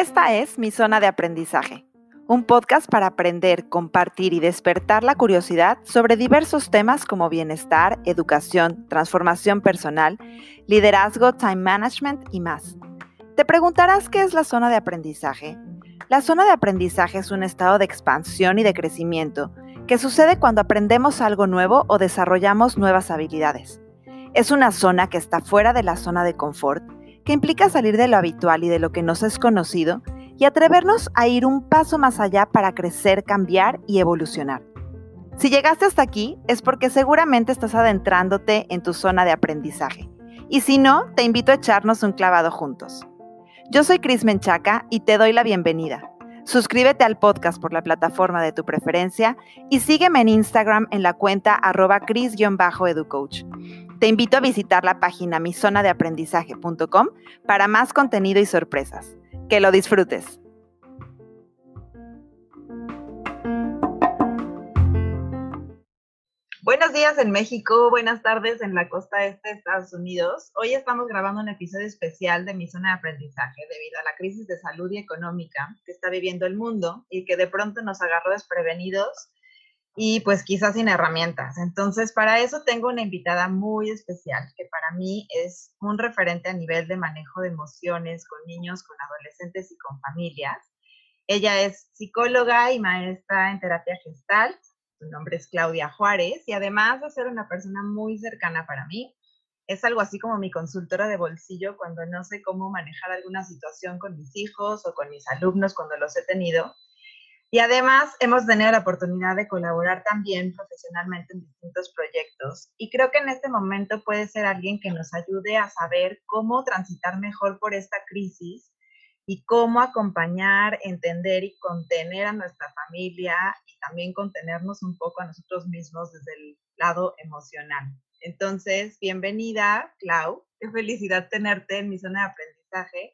Esta es mi zona de aprendizaje, un podcast para aprender, compartir y despertar la curiosidad sobre diversos temas como bienestar, educación, transformación personal, liderazgo, time management y más. Te preguntarás qué es la zona de aprendizaje. La zona de aprendizaje es un estado de expansión y de crecimiento que sucede cuando aprendemos algo nuevo o desarrollamos nuevas habilidades. Es una zona que está fuera de la zona de confort, que implica salir de lo habitual y de lo que nos es conocido y atrevernos a ir un paso más allá para crecer, cambiar y evolucionar. Si llegaste hasta aquí es porque seguramente estás adentrándote en tu zona de aprendizaje. Y si no, te invito a echarnos un clavado juntos. Yo soy Cris Menchaca y te doy la bienvenida. Suscríbete al podcast por la plataforma de tu preferencia y sígueme en Instagram en la cuenta arroba cris-educoach. Te invito a visitar la página mizonadeaprendizaje.com para más contenido y sorpresas. Que lo disfrutes. Buenos días en México, buenas tardes en la costa este de Estados Unidos. Hoy estamos grabando un episodio especial de mi zona de aprendizaje debido a la crisis de salud y económica que está viviendo el mundo y que de pronto nos agarró desprevenidos y pues quizás sin herramientas. Entonces, para eso tengo una invitada muy especial que para mí es un referente a nivel de manejo de emociones con niños, con adolescentes y con familias. Ella es psicóloga y maestra en terapia gestal. Su nombre es Claudia Juárez y además de ser una persona muy cercana para mí, es algo así como mi consultora de bolsillo cuando no sé cómo manejar alguna situación con mis hijos o con mis alumnos cuando los he tenido y además hemos tenido la oportunidad de colaborar también profesionalmente en distintos proyectos. Y creo que en este momento puede ser alguien que nos ayude a saber cómo transitar mejor por esta crisis y cómo acompañar, entender y contener a nuestra familia y también contenernos un poco a nosotros mismos desde el lado emocional. Entonces, bienvenida, Clau. Qué felicidad tenerte en mi zona de aprendizaje.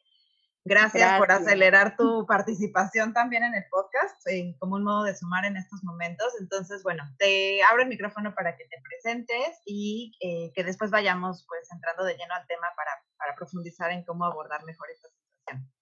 Gracias, por acelerar tu participación también en el podcast, como un modo de sumar en estos momentos. Entonces, bueno, te abro el micrófono para que te presentes y eh, que después vayamos pues entrando de lleno al tema para, para profundizar en cómo abordar mejor esta situación.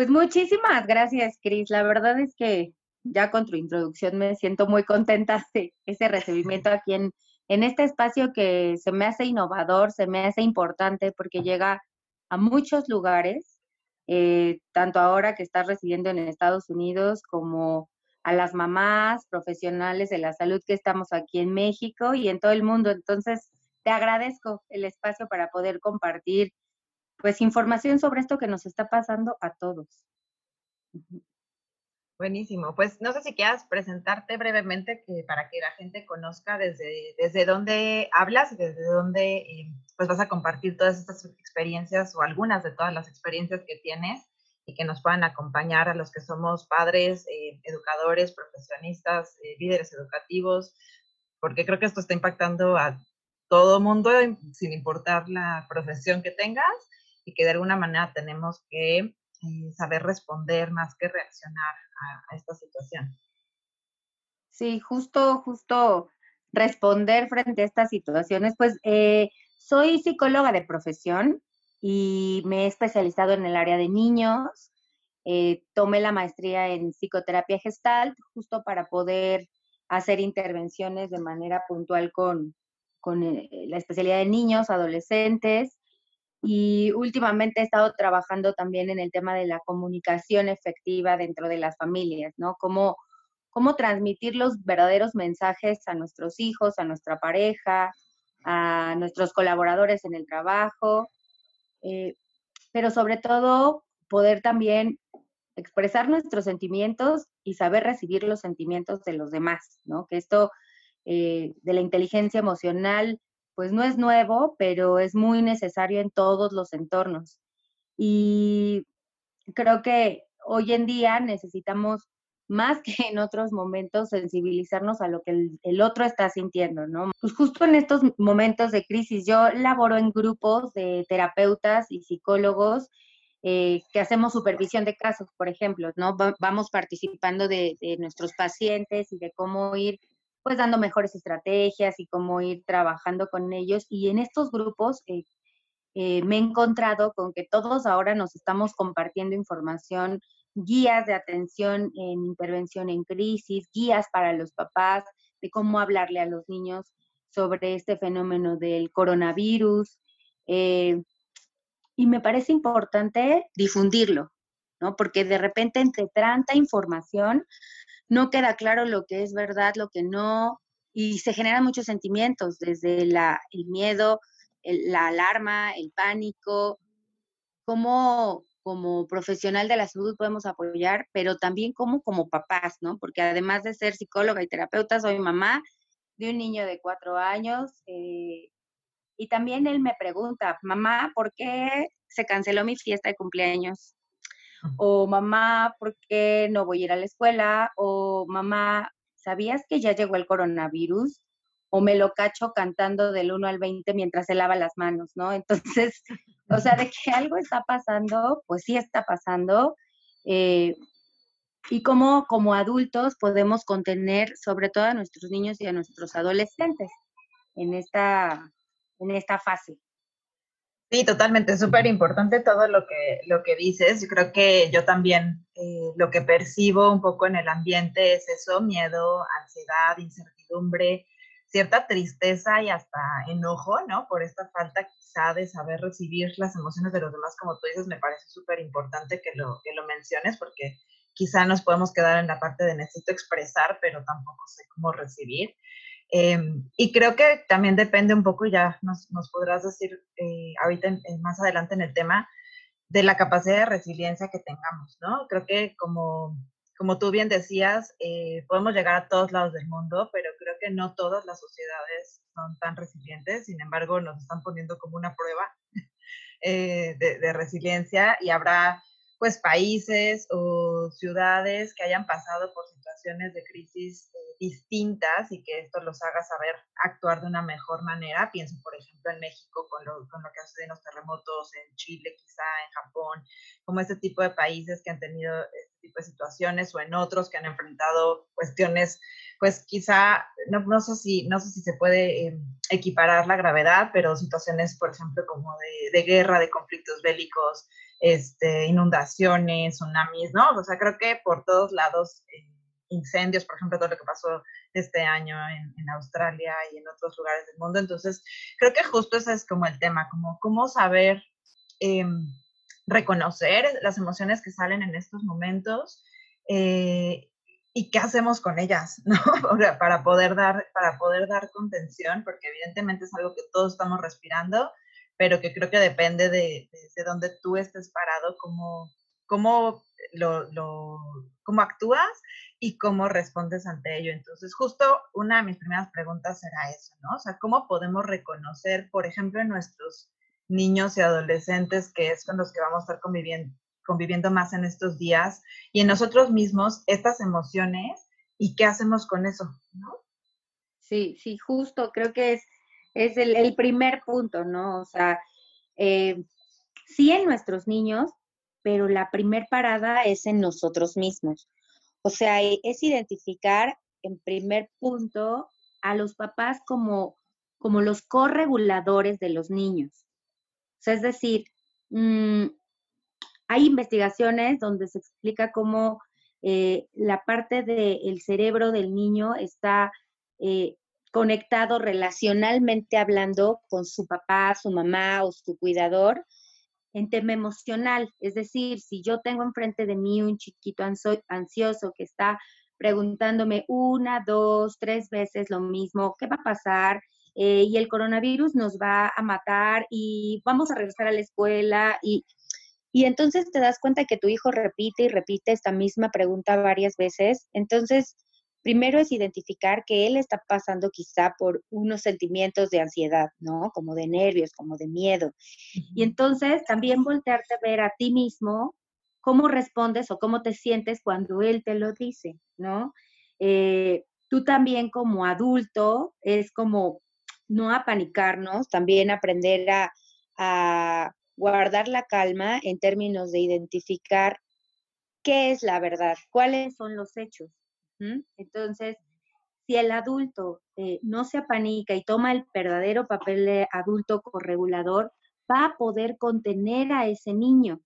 Pues muchísimas gracias, Cris. La verdad es que ya con tu introducción me siento muy contenta de ese recibimiento aquí en, en este espacio que se me hace innovador, se me hace importante porque llega a muchos lugares, eh, tanto ahora que estás residiendo en Estados Unidos como a las mamás profesionales de la salud que estamos aquí en México y en todo el mundo. Entonces, te agradezco el espacio para poder compartir pues información sobre esto que nos está pasando a todos. Buenísimo. Pues no sé si quieras presentarte brevemente para que la gente conozca desde, desde dónde hablas desde dónde eh, pues vas a compartir todas estas experiencias o algunas de todas las experiencias que tienes y que nos puedan acompañar a los que somos padres, eh, educadores, profesionistas, eh, líderes educativos, porque creo que esto está impactando a todo mundo sin importar la profesión que tengas y que de alguna manera tenemos que saber responder más que reaccionar a, esta situación. Sí, justo, justo responder frente a estas situaciones. Pues eh, soy psicóloga de profesión y me he especializado en el área de niños. Eh, tomé la maestría en psicoterapia gestal justo para poder hacer intervenciones de manera puntual con, con eh, la especialidad de niños, adolescentes y últimamente he estado trabajando también en el tema de la comunicación efectiva dentro de las familias, ¿no? Cómo, cómo transmitir los verdaderos mensajes a nuestros hijos, a nuestra pareja, a nuestros colaboradores en el trabajo, eh, pero sobre todo poder también expresar nuestros sentimientos y saber recibir los sentimientos de los demás, ¿no? Que esto eh, de la inteligencia emocional pues no es nuevo, pero es muy necesario en todos los entornos. Y creo que hoy en día necesitamos más que en otros momentos sensibilizarnos a lo que el, otro está sintiendo, ¿no? Pues justo en estos momentos de crisis, yo laboro en grupos de terapeutas y psicólogos eh, que hacemos supervisión de casos, por ejemplo, ¿no? vamos participando de, de, nuestros pacientes y de cómo ir pues dando mejores estrategias y cómo ir trabajando con ellos. Y en estos grupos, eh, eh, me he encontrado con que todos ahora nos estamos compartiendo información, guías de atención en intervención en crisis, guías para los papás de cómo hablarle a los niños sobre este fenómeno del coronavirus. Eh, y me parece importante difundirlo, ¿no? Porque de repente entre tanta información no queda claro lo que es verdad, lo que no, y se generan muchos sentimientos, desde la, el miedo, la alarma, el pánico, cómo como profesional de la salud podemos apoyar, pero también como como papás, ¿no? Porque además de ser psicóloga y terapeuta, soy mamá de un niño de cuatro años. Eh, y también él me pregunta, mamá, ¿por qué se canceló mi fiesta de cumpleaños? O mamá, ¿por qué no voy a ir a la escuela? O mamá, ¿sabías que ya llegó el coronavirus? o me lo cacho cantando del 1 al 20 mientras se lava las manos, ¿no? Entonces, o sea, de que algo está pasando, pues sí está pasando. Eh, y cómo como adultos podemos contener sobre todo a nuestros niños y a nuestros adolescentes en esta, en esta fase. Sí, totalmente, súper importante todo lo que, lo que dices. Yo creo que yo también eh, lo que percibo un poco en el ambiente es eso, miedo, ansiedad, incertidumbre, cierta tristeza y hasta enojo, ¿no? Por esta falta quizá de saber recibir las emociones de los demás, como tú dices, me parece súper importante que lo, que lo menciones porque quizá nos podemos quedar en la parte de necesito expresar, pero tampoco sé cómo recibir. Em, y creo que también depende un poco, ya nos, nos podrás decir eh, ahorita más adelante en el tema, de la capacidad de resiliencia que tengamos, ¿no? Creo que como como tú bien decías, eh, podemos llegar a todos lados del mundo, pero creo que no todas las sociedades son tan resilientes. Sin embargo, nos están poniendo como una prueba eh, de, resiliencia y habrá pues países o ciudades que hayan pasado por situaciones de crisis distintas y que esto los haga saber actuar de una mejor manera. Pienso, por ejemplo, en México con lo, con lo que hace en los terremotos, en Chile quizá, en Japón, como este tipo de países que han tenido tipo de situaciones o en otros que han enfrentado cuestiones, pues quizá, no, no sé, si, no sé si se puede eh, equiparar la gravedad, pero situaciones, por ejemplo, como de, de, guerra, de conflictos bélicos, este, inundaciones, tsunamis, ¿no? O sea, creo que por todos lados, eh, incendios, por ejemplo, todo lo que pasó este año en, en, Australia y en otros lugares del mundo. Entonces, creo que justo ese es como el tema, como cómo saber... Eh, reconocer las emociones que salen en estos momentos eh, y qué hacemos con ellas, ¿no? para, poder dar, para poder dar contención, porque evidentemente es algo que todos estamos respirando, pero que creo que depende de, de, dónde tú estés parado, cómo, cómo, lo, lo, cómo actúas y cómo respondes ante ello. Entonces, justo una de mis primeras preguntas será eso, ¿no? O sea, ¿cómo podemos reconocer, por ejemplo, en nuestros niños y adolescentes, que es con los que vamos a estar conviviendo, conviviendo más en estos días, y en nosotros mismos estas emociones y qué hacemos con eso, ¿no? Sí, sí, justo, creo que es, es el, primer punto, ¿no? O sea, eh, sí en nuestros niños, pero la primer parada es en nosotros mismos. O sea, e, es identificar en primer punto a los papás como, como los correguladores de los niños. Es decir, mm, hay investigaciones donde se explica cómo eh, la parte del cerebro del niño está eh, conectado relacionalmente hablando con su papá, su mamá o su cuidador en tema emocional. Es decir, si yo tengo enfrente de mí un chiquito ansioso que está preguntándome una, dos, tres veces lo mismo, ¿qué va a pasar? Eh, y el coronavirus nos va a matar y vamos a regresar a la escuela y, y entonces te das cuenta que tu hijo repite y repite esta misma pregunta varias veces. Entonces, primero es identificar que él está pasando quizá por unos sentimientos de ansiedad, ¿no? Como de nervios, como de miedo. Y entonces también voltearte a ver a ti mismo cómo respondes o cómo te sientes cuando él te lo dice, ¿no? Eh, tú también como adulto es como no apanicarnos, también aprender a, guardar la calma en términos de identificar qué es la verdad, cuáles son los hechos. Entonces, si el adulto eh, no se apanica y toma el verdadero papel de adulto corregulador, va a poder contener a ese niño.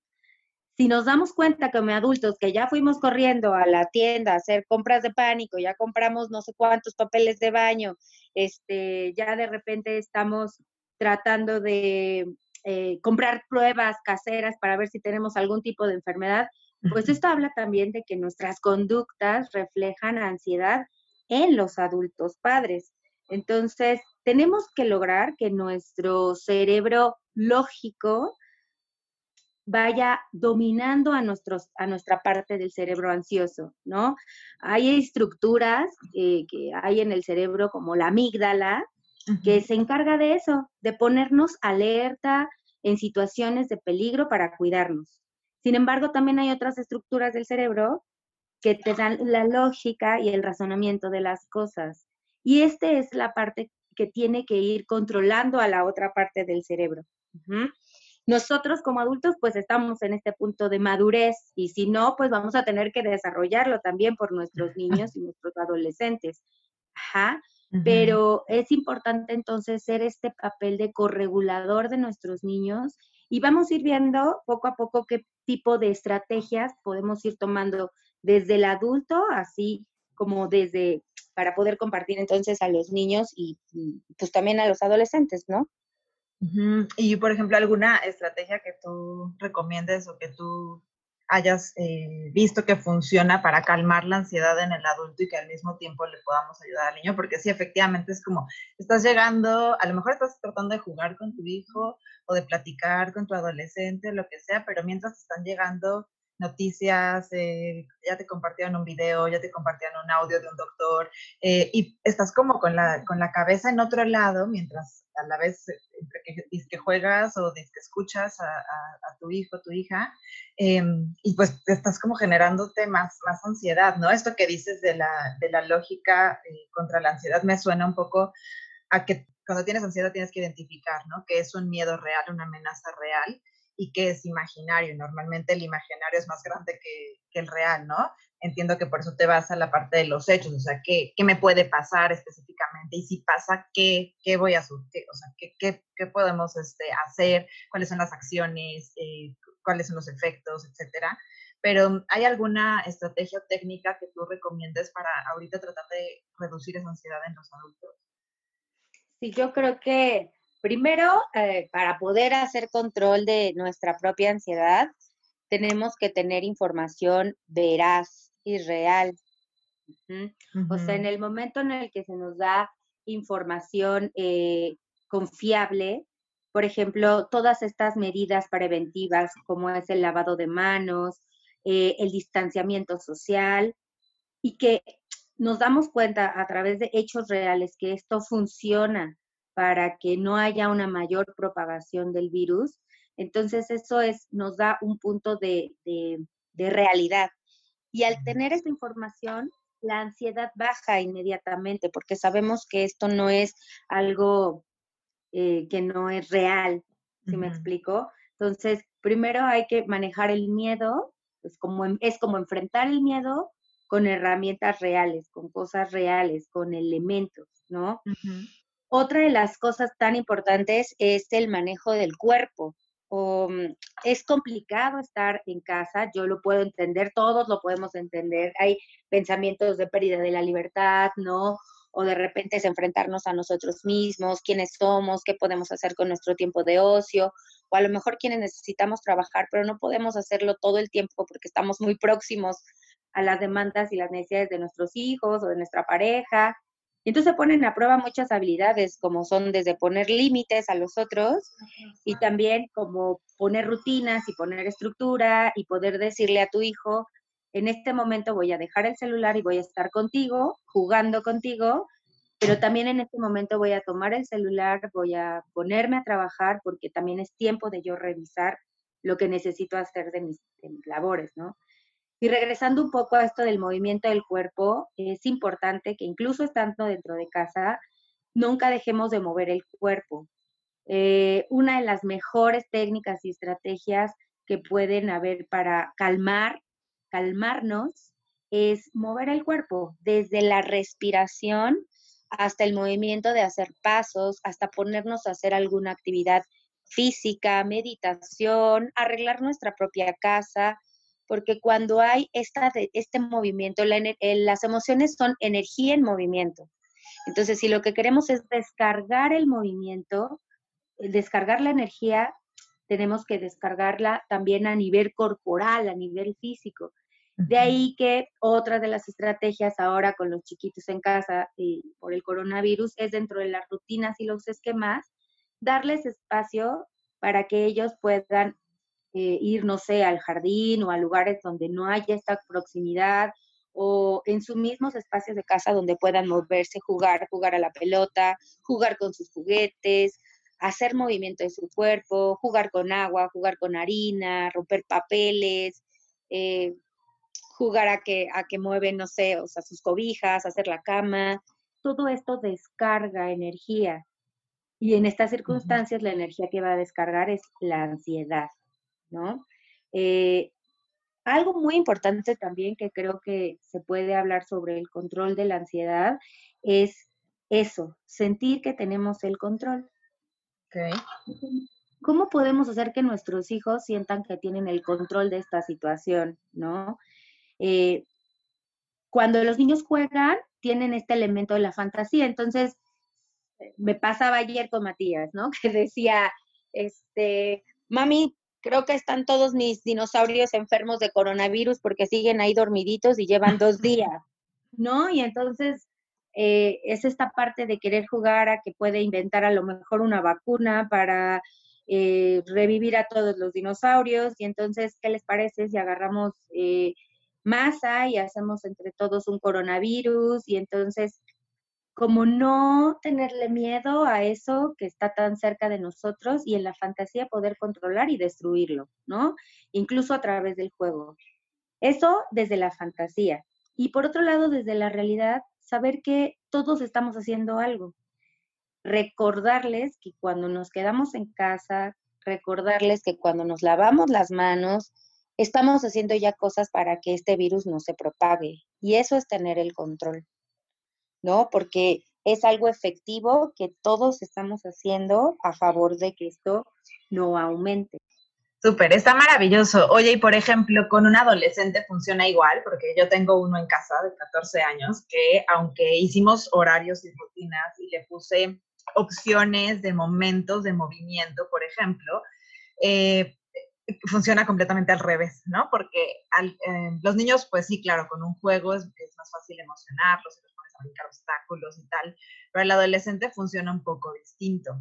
Si nos damos cuenta como adultos que ya fuimos corriendo a la tienda a hacer compras de pánico, ya compramos no sé cuántos papeles de baño, este, ya de repente estamos tratando de eh, comprar pruebas caseras para ver si tenemos algún tipo de enfermedad, pues esto habla también de que nuestras conductas reflejan ansiedad en los adultos padres. Entonces, tenemos que lograr que nuestro cerebro lógico vaya dominando a, nuestros, a nuestra parte del cerebro ansioso, ¿no? Hay estructuras eh, que hay en el cerebro como la amígdala, que se encarga de eso, de ponernos alerta en situaciones de peligro para cuidarnos. Sin embargo, también hay otras estructuras del cerebro que te dan la lógica y el razonamiento de las cosas. Y esta es la parte que tiene que ir controlando a la otra parte del cerebro. Nosotros como adultos pues estamos en este punto de madurez y si no, pues vamos a tener que desarrollarlo también por nuestros niños y nuestros adolescentes. Ajá. Pero es importante entonces ser este papel de corregulador de nuestros niños y vamos a ir viendo poco a poco qué tipo de estrategias podemos ir tomando desde el adulto, así como desde para poder compartir entonces a los niños y, pues también a los adolescentes, ¿no? Y por ejemplo, alguna estrategia que tú recomiendes o que tú hayas eh, visto que funciona para calmar la ansiedad en el adulto y que al mismo tiempo le podamos ayudar al niño, porque sí, efectivamente es como, estás llegando, a lo mejor estás tratando de jugar con tu hijo o de platicar con tu adolescente, lo que sea, pero mientras están llegando noticias, eh, ya te compartieron un video, ya te compartieron un audio de un doctor, eh, y estás como con la, con la cabeza en otro lado, mientras a la vez eh, que, que juegas o que escuchas a, tu hijo, tu hija, em, y pues estás como generándote más, más ansiedad, ¿no? Esto que dices de la, de la lógica contra la ansiedad me suena un poco a que cuando tienes ansiedad tienes que identificar, ¿no? Que es un miedo real, una amenaza real, y que es imaginario. Normalmente el imaginario es más grande que, el real, ¿no? Entiendo que por eso te vas a la parte de los hechos, o sea, ¿qué, qué me puede pasar específicamente? Y si pasa, ¿qué, qué voy a hacer? O sea, ¿qué, qué, qué podemos este, hacer? ¿Cuáles son las acciones? Eh, ¿Cuáles son los efectos? Etcétera. Pero ¿hay alguna estrategia o técnica que tú recomiendes para ahorita tratar de reducir esa ansiedad en los adultos? Sí, yo creo que Primero, eh, para poder hacer control de nuestra propia ansiedad, tenemos que tener información veraz y real. O sea, en el momento en el que se nos da información eh, confiable, por ejemplo, todas estas medidas preventivas como es el lavado de manos, eh, el distanciamiento social, y que nos damos cuenta a través de hechos reales que esto funciona para que no haya una mayor propagación del virus. Entonces, eso es, nos da un punto de, realidad. Y al tener esta información, la ansiedad baja inmediatamente, porque sabemos que esto no es algo eh, que no es real, ¿sí me explico? Entonces, primero hay que manejar el miedo, pues como, es como enfrentar el miedo con herramientas reales, con cosas reales, con elementos, ¿no? Otra de las cosas tan importantes es el manejo del cuerpo. Mm, es complicado estar en casa, yo lo puedo entender, todos lo podemos entender. Hay pensamientos de pérdida de la libertad, ¿no? O de repente es enfrentarnos a nosotros mismos, quiénes somos, qué podemos hacer con nuestro tiempo de ocio, o a lo mejor quienes necesitamos trabajar, pero no podemos hacerlo todo el tiempo porque estamos muy próximos a las demandas y las necesidades de nuestros hijos o de nuestra pareja. Y entonces se ponen a prueba muchas habilidades, como son desde poner límites a los otros y también como poner rutinas y poner estructura y poder decirle a tu hijo, en este momento voy a dejar el celular y voy a estar contigo, jugando contigo, pero también en este momento voy a tomar el celular, voy a ponerme a trabajar porque también es tiempo de yo revisar lo que necesito hacer de mis, de mis labores, ¿no? Y regresando un poco a esto del movimiento del cuerpo, es importante que incluso estando dentro de casa, nunca dejemos de mover el cuerpo. Eh, una de las mejores técnicas y estrategias que pueden haber para calmar, calmarnos, es mover el cuerpo, desde la respiración hasta el movimiento de hacer pasos, hasta ponernos a hacer alguna actividad física, meditación, arreglar nuestra propia casa, porque cuando hay esta, este movimiento, las emociones son energía en movimiento. Entonces, si lo que queremos es descargar el movimiento, descargar la energía, tenemos que descargarla también a nivel corporal, a nivel físico. De ahí que otra de las estrategias ahora con los chiquitos en casa y por el coronavirus es dentro de las rutinas y los esquemas, darles espacio para que ellos puedan eh, ir, no sé, al jardín o a lugares donde no haya esta proximidad o en sus mismos espacios de casa donde puedan moverse, jugar, jugar a la pelota, jugar con sus juguetes, hacer movimiento de su cuerpo, jugar con agua, jugar con harina, romper papeles, eh, jugar a que, a que mueven, no sé, o sea, sus cobijas, hacer la cama. Todo esto descarga energía. Y en estas circunstancias la energía que va a descargar es la ansiedad. ¿No? Eh, algo muy importante también que creo que se puede hablar sobre el control de la ansiedad es eso, sentir que tenemos el control. ¿Cómo podemos hacer que nuestros hijos sientan que tienen el control de esta situación, no? Eh, cuando los niños juegan, tienen este elemento de la fantasía. Entonces, me pasaba ayer con Matías, ¿no? Que decía, este, mami, creo que están todos mis dinosaurios enfermos de coronavirus porque siguen ahí dormiditos y llevan dos días, ¿no? Y entonces eh, es esta parte de querer jugar a que puede inventar a lo mejor una vacuna para eh, revivir a todos los dinosaurios. Y entonces, ¿qué les parece si agarramos eh, masa y hacemos entre todos un coronavirus y entonces como no tenerle miedo a eso que está tan cerca de nosotros y en la fantasía poder controlar y destruirlo, ¿no? Incluso a través del juego. Eso desde la fantasía. Y por otro lado, desde la realidad, saber que todos estamos haciendo algo. Recordarles que cuando nos quedamos en casa, recordarles que cuando nos lavamos las manos, estamos haciendo ya cosas para que este virus no se propague. Y eso es tener el control. ¿No? Porque es algo efectivo que todos estamos haciendo a favor de que esto no aumente. Súper, está maravilloso. Oye, y por ejemplo, con un adolescente funciona igual, porque yo tengo uno en casa de 14 años que aunque hicimos horarios y rutinas y le puse opciones de momentos de movimiento, por ejemplo, eh, funciona completamente al revés, ¿no? Porque eh, los niños, pues sí, claro, con un juego es, es más fácil emocionarlos, brincar obstáculos y tal, pero el adolescente funciona un poco distinto.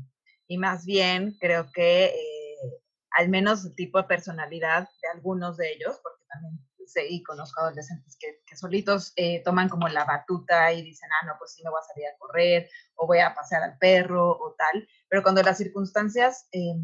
Y más bien creo que eh, al menos el tipo de personalidad de algunos de ellos, porque también sé y conozco adolescentes que, que solitos eh, toman como la batuta y dicen, ah, no, pues sí me voy a salir a correr o voy a pasear al perro o tal, pero cuando las circunstancias eh,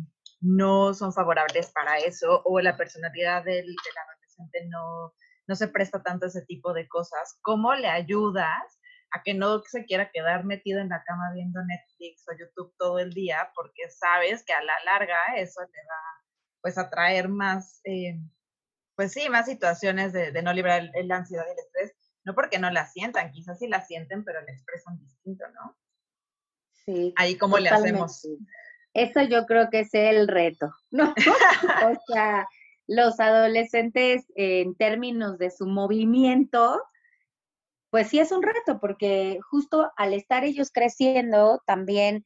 no son favorables para eso o la personalidad del, del adolescente no, no se presta tanto a ese tipo de cosas, ¿cómo le ayudas a que no se quiera quedar metido en la cama viendo Netflix o YouTube todo el día, porque sabes que a la larga eso le va pues a traer más, eh, pues sí, más situaciones de, no librar la ansiedad y el estrés, no porque no la sientan, quizás sí la sienten, pero la expresan distinto, ¿no? Sí. Ahí cómo le hacemos. Eso yo creo que es el reto, ¿no? o sea, los adolescentes en términos de su movimiento, pues sí es un reto, porque justo al estar ellos creciendo, también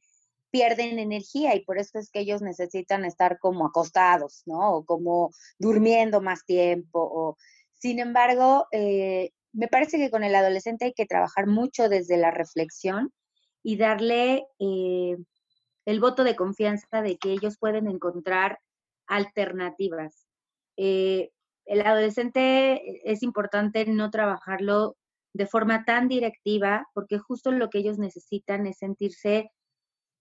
pierden energía y por eso es que ellos necesitan estar como acostados, ¿no? O como durmiendo más tiempo. Sin embargo, eh, me parece que con el adolescente hay que trabajar mucho desde la reflexión y darle eh, el voto de confianza de que ellos pueden encontrar alternativas. Eh, el adolescente es importante no trabajarlo de forma tan directiva, porque justo lo que ellos necesitan es sentirse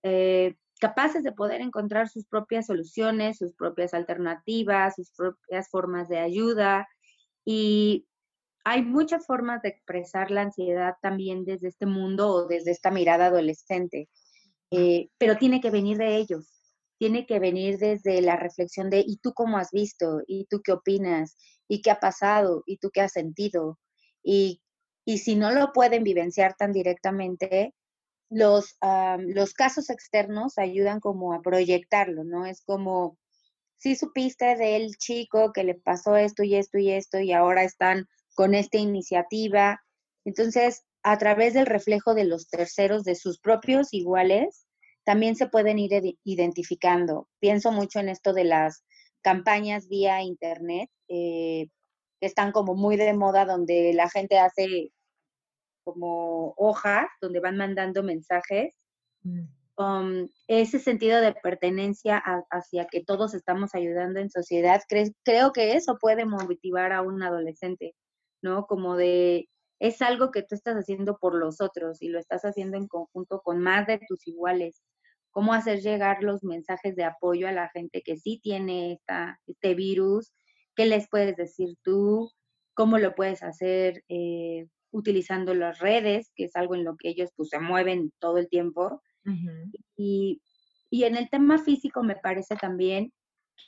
eh, capaces de poder encontrar sus propias soluciones, sus propias alternativas, sus propias formas de ayuda. Y hay muchas formas de expresar la ansiedad también desde este mundo o desde esta mirada adolescente, eh, pero tiene que venir de ellos, tiene que venir desde la reflexión de, ¿y tú cómo has visto? ¿Y tú qué opinas? ¿Y qué ha pasado? ¿Y tú qué has sentido? ¿Y y si no lo pueden vivenciar tan directamente, los, los casos externos ayudan como a proyectarlo, ¿no? Es como, si supiste del chico que le pasó esto y esto y esto y ahora están con esta iniciativa. Entonces, a través del reflejo de los terceros, de sus propios iguales, también se pueden ir identificando. Pienso mucho en esto de las campañas vía internet, eh, que están como muy de moda, donde la gente hace como hojas, donde van mandando mensajes. Mm. Um, ese sentido de pertenencia hacia que todos estamos ayudando en sociedad, creo que eso puede motivar a un adolescente, ¿no? Como de, es algo que tú estás haciendo por los otros y lo estás haciendo en conjunto con más de tus iguales cómo hacer llegar los mensajes de apoyo a la gente que sí tiene esta, este virus, qué les puedes decir tú, cómo lo puedes hacer eh, utilizando las redes, que es algo en lo que ellos pues, se mueven todo el tiempo. y, y, en el tema físico me parece también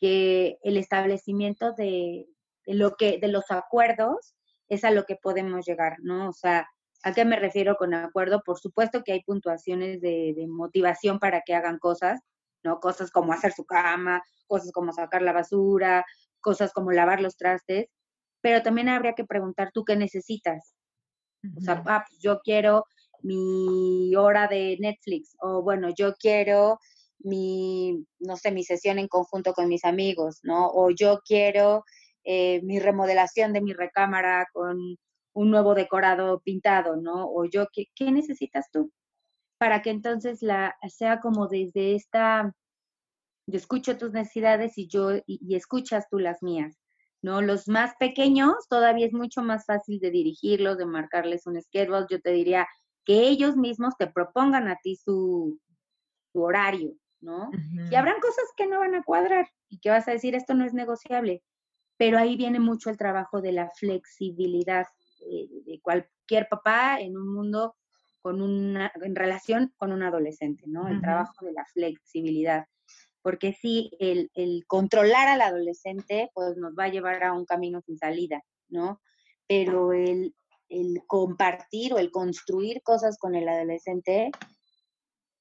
que el establecimiento de, de, lo que, de los acuerdos es a lo que podemos llegar, ¿no? O sea, ¿A qué me refiero con acuerdo? Por supuesto que hay puntuaciones de, motivación para que hagan cosas, ¿no? Cosas como hacer su cama, cosas como sacar la basura, cosas como lavar los trastes, pero también habría que preguntar tú qué necesitas. O sea, ah, pues yo quiero mi hora de Netflix, o bueno, yo quiero mi, no sé, mi sesión en conjunto con mis amigos, ¿no? O yo quiero eh, mi remodelación de mi recámara con un nuevo decorado pintado, ¿no? O yo, ¿qué, qué necesitas tú? Para que entonces la, sea como desde esta, yo escucho tus necesidades y yo, y, escuchas tú las mías, ¿no? Los más pequeños todavía es mucho más fácil de dirigirlos, de marcarles un schedule. Yo te diría que ellos mismos te propongan a ti su, su horario, ¿no? Y habrán cosas que no van a cuadrar y que vas a decir, esto no es negociable. Pero ahí viene mucho el trabajo de la flexibilidad, eh, de cualquier papá en un mundo con una, en relación con un adolescente, ¿no? El trabajo de la flexibilidad. Porque sí, el, el, controlar al adolescente, pues nos va a llevar a un camino sin salida, ¿no? Pero el, el compartir o el construir cosas con el adolescente,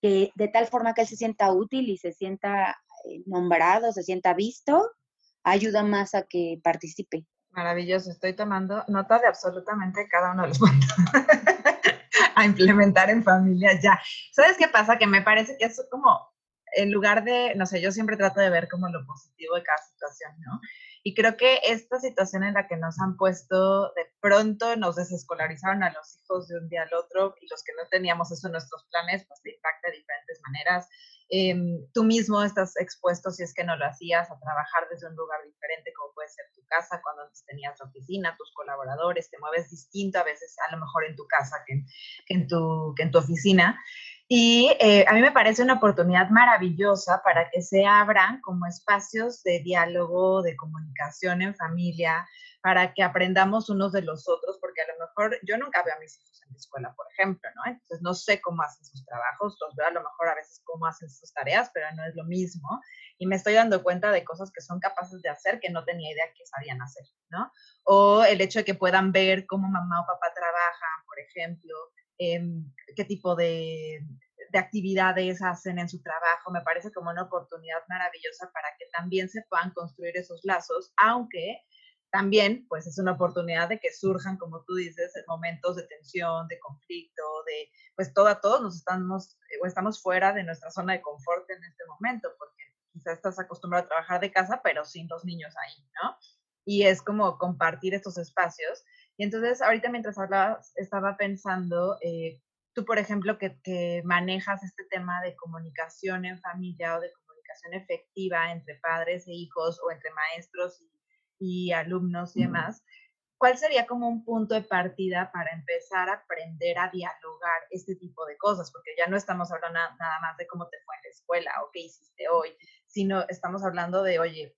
que de tal forma que él se sienta útil y se sienta eh, nombrado, se sienta visto, ayuda más a que participe. Maravilloso, estoy tomando nota de absolutamente cada uno de los puntos a implementar en familia ya. ¿Sabes qué pasa? Que me parece que es como, en lugar de, no sé, yo siempre trato de ver como lo positivo de cada situación, ¿no? Y creo que esta situación en la que nos han puesto, de pronto nos desescolarizaron a los hijos de un día al otro y los que no teníamos eso en nuestros planes, pues te impacta de diferentes maneras Em, tú mismo estás expuesto, si es que no lo hacías, a trabajar desde un lugar diferente, como puede ser tu casa, cuando antes tenías tu oficina, tus colaboradores, te mueves distinto a veces, a lo mejor en tu casa que en, que en, tu, que en tu oficina. Y eh, a mí me parece una oportunidad maravillosa para que se abran como espacios de diálogo, de comunicación en familia, para que aprendamos unos de los otros, porque a lo mejor yo nunca veo a mis hijos escuela, por ejemplo, ¿no? Entonces no sé cómo hacen sus trabajos, los veo a lo mejor a veces cómo hacen sus tareas, pero no es lo mismo. Y me estoy dando cuenta de cosas que son capaces de hacer que no tenía idea que sabían hacer, ¿no? O el hecho de que puedan ver cómo mamá o papá trabajan, por ejemplo, em, qué tipo de, de actividades hacen en su trabajo, me parece como una oportunidad maravillosa para que también se puedan construir esos lazos, aunque también pues es una oportunidad de que surjan, como tú dices, momentos de tensión, de conflicto, de pues todo a todos nos estamos eh, o estamos fuera de nuestra zona de confort en este momento, porque quizás estás acostumbrado a trabajar de casa, pero sin los niños ahí, ¿no? Y es como compartir estos espacios. Y entonces ahorita mientras hablabas, estaba pensando, eh, tú por ejemplo, que, que manejas este tema de comunicación en familia o de comunicación efectiva entre padres e hijos o entre maestros y y alumnos y demás, ¿cuál sería como un punto de partida para empezar a aprender a dialogar este tipo de cosas? Porque ya no estamos hablando nada más de cómo te fue en la escuela o qué hiciste hoy, sino estamos hablando de, oye,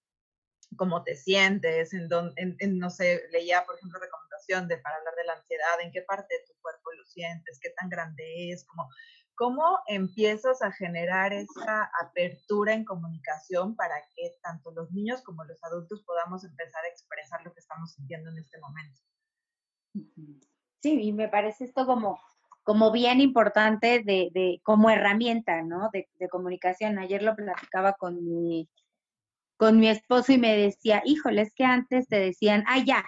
cómo te sientes, en, en, no sé, leía, por ejemplo, recomendación de para hablar de la ansiedad, en qué parte de tu cuerpo lo sientes, qué tan grande es, como ¿Cómo empiezas a generar esa apertura en comunicación para que tanto los niños como los adultos podamos empezar a expresar lo que estamos sintiendo en este momento? Sí, y me parece esto como como bien importante de, como herramienta, ¿no? De, comunicación. Ayer lo platicaba con mi, con mi esposo y me decía, híjole, es que antes te decían, ah, ya,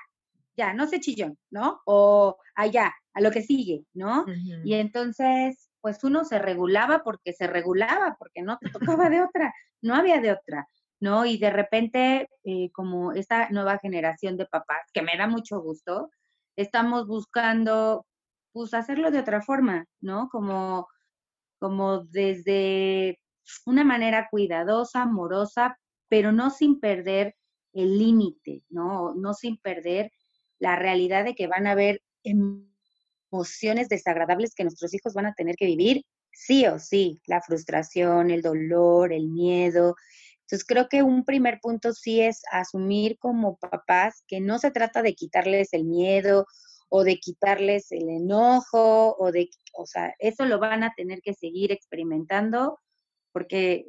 ya, no sé chillón, ¿no? O allá, a lo que sigue, ¿no? Y entonces, pues uno se regulaba porque se regulaba, porque no te tocaba de otra, no había de otra, ¿no? Y de repente, eh, como esta nueva generación de papás, que me da mucho gusto, estamos buscando, pues, hacerlo de otra forma, ¿no? Como, como desde una manera cuidadosa, amorosa, pero no sin perder el límite, ¿no? No sin perder la realidad de que van a haber emociones desagradables que nuestros hijos van a tener que vivir, sí o sí, la frustración, el dolor, el miedo. Entonces creo que un primer punto sí es asumir como papás que no se trata de quitarles el miedo o de quitarles el enojo o de, o sea, eso lo van a tener que seguir experimentando porque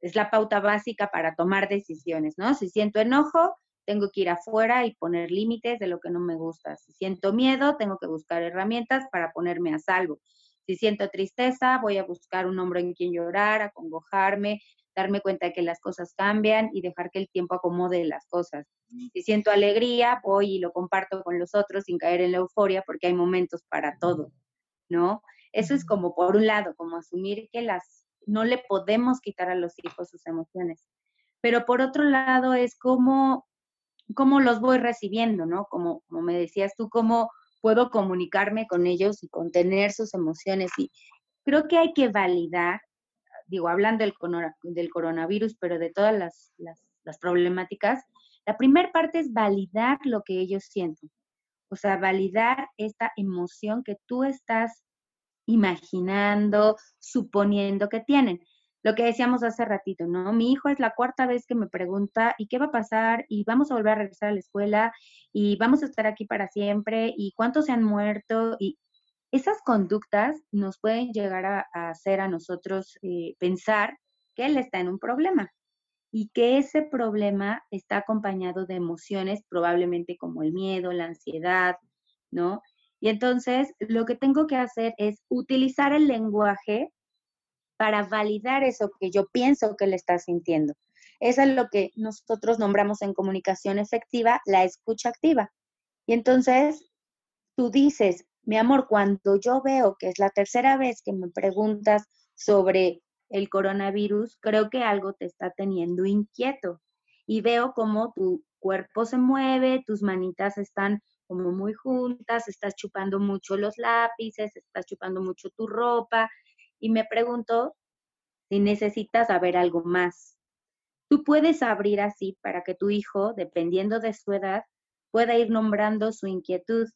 es la pauta básica para tomar decisiones, ¿no? Si siento enojo, tengo que ir afuera y poner límites de lo que no me gusta. Si siento miedo, tengo que buscar herramientas para ponerme a salvo. Si siento tristeza, voy a buscar un hombre en quien llorar, acongojarme, darme cuenta de que las cosas cambian y dejar que el tiempo acomode las cosas. Si siento alegría, voy y lo comparto con los otros sin caer en la euforia porque hay momentos para todo, ¿no? Eso es como por un lado, como asumir que las no le podemos quitar a los hijos sus emociones. Pero por otro lado es como cómo los voy recibiendo, ¿no? Como, como me decías tú, cómo puedo comunicarme con ellos y contener sus emociones. Y creo que hay que validar, digo, hablando del, del coronavirus, pero de todas las, las problemáticas, la primera parte es validar lo que ellos sienten. O sea, validar esta emoción que tú estás imaginando, suponiendo que tienen lo que decíamos hace ratito, ¿no? Mi hijo es la cuarta vez que me pregunta, ¿y qué va a pasar? ¿Y vamos a volver a regresar a la escuela? ¿Y vamos a estar aquí para siempre? ¿Y cuántos se han muerto? Y esas conductas nos pueden llegar a, hacer a nosotros eh, pensar que él está en un problema y que ese problema está acompañado de emociones probablemente como el miedo, la ansiedad, ¿no? Y entonces lo que tengo que hacer es utilizar el lenguaje para validar eso que yo pienso que le está sintiendo. Eso es lo que nosotros nombramos en comunicación efectiva la escucha activa. Y entonces tú dices, mi amor, cuando yo veo que es la tercera vez que me preguntas sobre el coronavirus, creo que algo te está teniendo inquieto. Y veo cómo tu cuerpo se mueve, tus manitas están como muy juntas, estás chupando mucho los lápices, estás chupando mucho tu ropa, y me pregunto si necesitas saber algo más. Tú puedes abrir así para que tu hijo, dependiendo de su edad, pueda ir nombrando su inquietud.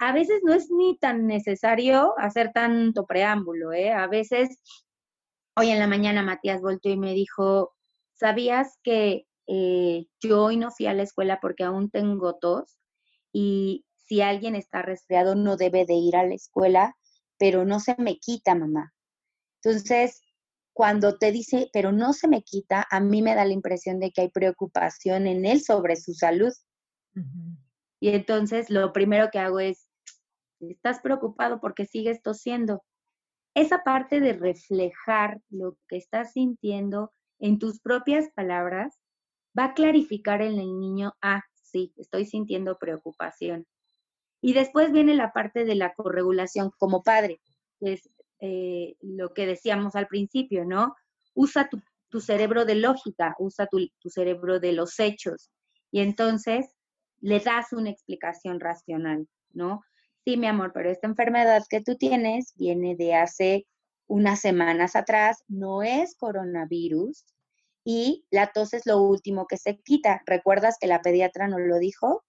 A veces no es ni tan necesario hacer tanto preámbulo, ¿eh? A veces, hoy en la mañana Matías volvió y me dijo, ¿sabías que eh, yo hoy no fui a la escuela porque aún tengo tos? Y si alguien está resfriado no debe de ir a la escuela, pero no se me quita, mamá. Entonces, cuando te dice, pero no se me quita, a mí me da la impresión de que hay preocupación en él sobre su salud. Y entonces lo primero que hago es, estás preocupado porque sigues tosiendo. Esa parte de reflejar lo que estás sintiendo en tus propias palabras va a clarificar en el niño, ah, sí, estoy sintiendo preocupación. Y después viene la parte de la corregulación como padre, es eh, lo que decíamos al principio, ¿no? Usa tu, cerebro de lógica, usa tu, tu, cerebro de los hechos y entonces le das una explicación racional, ¿no? Sí, mi amor, pero esta enfermedad que tú tienes viene de hace unas semanas atrás, no es coronavirus y la tos es lo último que se quita. ¿Recuerdas que la pediatra nos lo dijo?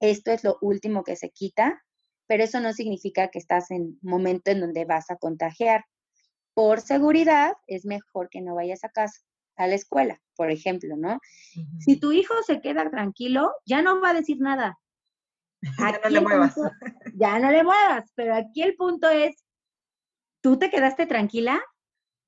Esto es lo último que se quita pero eso no significa que estás en momento en donde vas a contagiar. Por seguridad, es mejor que no vayas a casa, a la escuela, por ejemplo, ¿no? Si tu hijo se queda tranquilo, ya no va a decir nada. ya no le muevas. ya no le muevas, pero aquí el punto es, ¿tú te quedaste tranquila?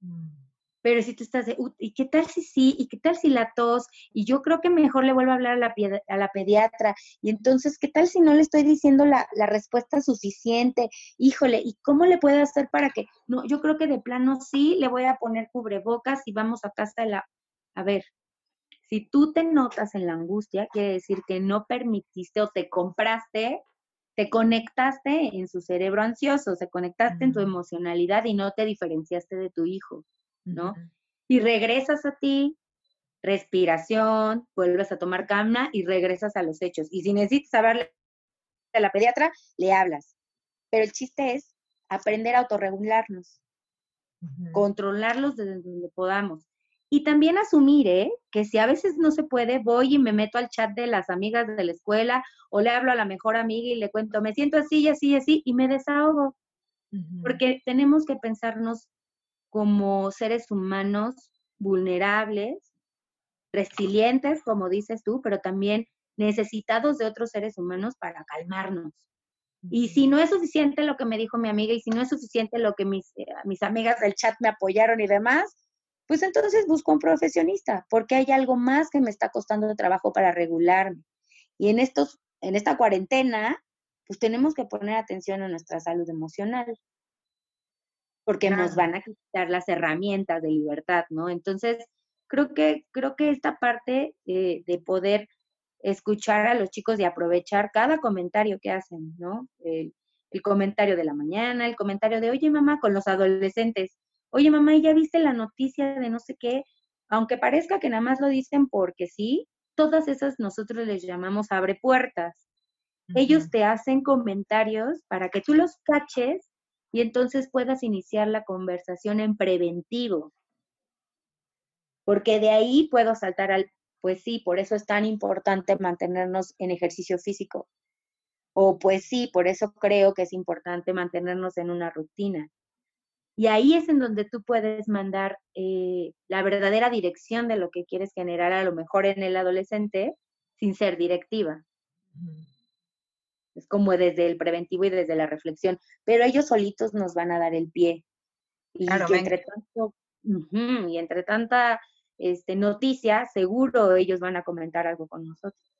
Mm. Pero si tú estás de, ¿y qué tal si sí? ¿Y qué tal si la tos? Y yo creo que mejor le vuelvo a hablar a la, a la pediatra. Y entonces, ¿qué tal si no le estoy diciendo la, la, respuesta suficiente? Híjole, ¿y cómo le puedo hacer para que, no, yo creo que de plano sí le voy a poner cubrebocas y vamos a casa de la, a ver, si tú te notas en la angustia, quiere decir que no permitiste o te compraste te conectaste en su cerebro ansioso, se conectaste en tu emocionalidad y no te diferenciaste de tu hijo. ¿No? Y regresas a ti, respiración, vuelves a tomar calma y regresas a los hechos. Y si necesitas hablarle a la pediatra, le hablas. Pero el chiste es aprender a autorregularnos, controlarlos desde donde podamos. Y también asumir ¿eh? que si a veces no se puede, voy y me meto al chat de las amigas de la escuela o le hablo a la mejor amiga y le cuento, me siento así y así y así y me desahogo. Porque tenemos que pensarnos como seres humanos vulnerables, resilientes, como dices tú, pero también necesitados de otros seres humanos para calmarnos. Y si no es suficiente lo que me dijo mi amiga y si no es suficiente lo que mis, eh, mis amigas del chat me apoyaron y demás, pues entonces busco un profesionista, porque hay algo más que me está costando trabajo para regularme. Y en, estos, en esta cuarentena, pues tenemos que poner atención a nuestra salud emocional porque nos van a quitar las herramientas de libertad, ¿no? Entonces, creo que, creo que esta parte de poder escuchar a los chicos y aprovechar cada comentario que hacen, ¿no? El, comentario de la mañana, el comentario de, oye mamá, con los adolescentes, oye mamá, ¿ya viste la noticia de no sé qué? Aunque parezca que nada más lo dicen porque sí, todas esas nosotros les llamamos abre puertas. Ellos te hacen comentarios para que tú los caches y entonces puedas iniciar la conversación en preventivo. Porque de ahí puedo saltar al, pues sí, por eso es tan importante mantenernos en ejercicio físico. O pues sí, por eso creo que es importante mantenernos en una rutina. Y ahí es en donde tú puedes mandar eh, la verdadera dirección de lo que quieres generar a lo mejor en el adolescente sin ser directiva. Es como desde el preventivo y desde la reflexión, pero ellos solitos nos van a dar el pie. Y entre tanto, y entre tanta este, noticia, seguro ellos van a comentar algo con nosotros.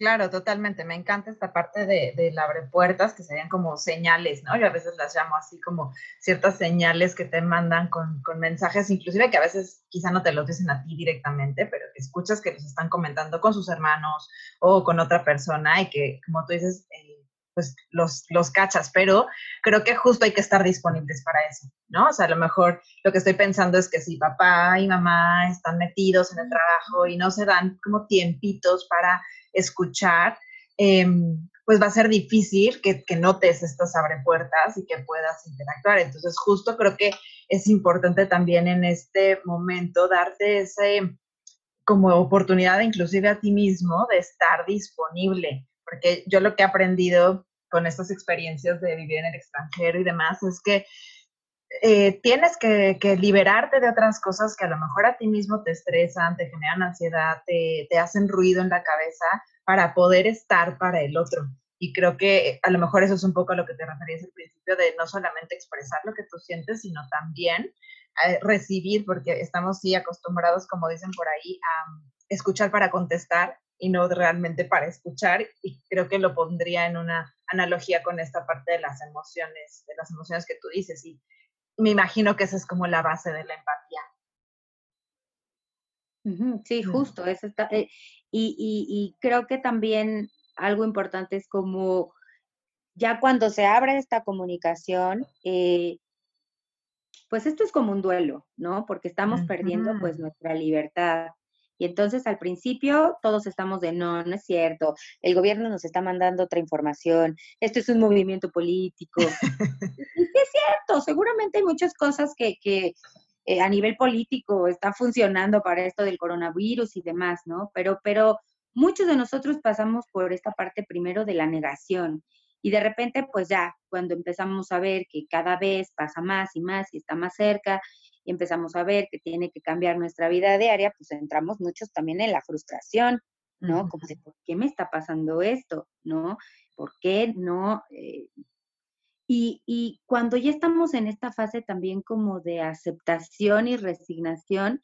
Claro, totalmente. Me encanta esta parte de, de abre puertas, que serían como señales, ¿no? Yo a veces las llamo así como ciertas señales que te mandan con, con, mensajes, inclusive que a veces quizá no te los dicen a ti directamente, pero que escuchas que los están comentando con sus hermanos o con otra persona y que, como tú dices, eh, pues los, los cachas, pero creo que justo hay que estar disponibles para eso, ¿no? O sea, a lo mejor lo que estoy pensando es que si papá y mamá están metidos en el trabajo y no se dan como tiempitos para escuchar, em, pues va a ser difícil que, notes estas puertas y que puedas interactuar. Entonces, justo creo que es importante también en este momento darte ese como oportunidad inclusive a ti mismo de estar disponible porque yo lo que he aprendido con estas experiencias de vivir en el extranjero y demás es que eh, tienes que, liberarte de otras cosas que a lo mejor a ti mismo te estresan, te generan ansiedad, te, te hacen ruido en la cabeza para poder estar para el otro. Y creo que a lo mejor eso es un poco a lo que te referías al principio de no solamente expresar lo que tú sientes, sino también eh, recibir, porque estamos sí acostumbrados, como dicen por ahí, a escuchar para contestar y no realmente para escuchar. Y creo que lo pondría en una analogía con esta parte de las emociones, de las emociones que tú dices. Y me imagino que esa es como la base de la empatía. Sí, justo. Eso está, eh, y, y, creo que también algo importante es como ya cuando se abre esta comunicación, eh, pues esto es como un duelo, ¿no? Porque estamos perdiendo pues nuestra libertad, y entonces al principio todos estamos de no, no es cierto, el gobierno nos está mandando otra información, esto es un movimiento político. y es cierto, seguramente hay muchas cosas que, que eh, a nivel político están funcionando para esto del coronavirus y demás, ¿no? Pero, pero muchos de nosotros pasamos por esta parte primero de la negación. Y de repente, pues ya, cuando empezamos a ver que cada vez pasa más y más y está más cerca y empezamos a ver que tiene que cambiar nuestra vida diaria, pues entramos muchos también en la frustración, ¿no? Como de, ¿por qué me está pasando esto? ¿No? ¿Por qué no? Eh? Y, y cuando ya estamos en esta fase también como de aceptación y resignación,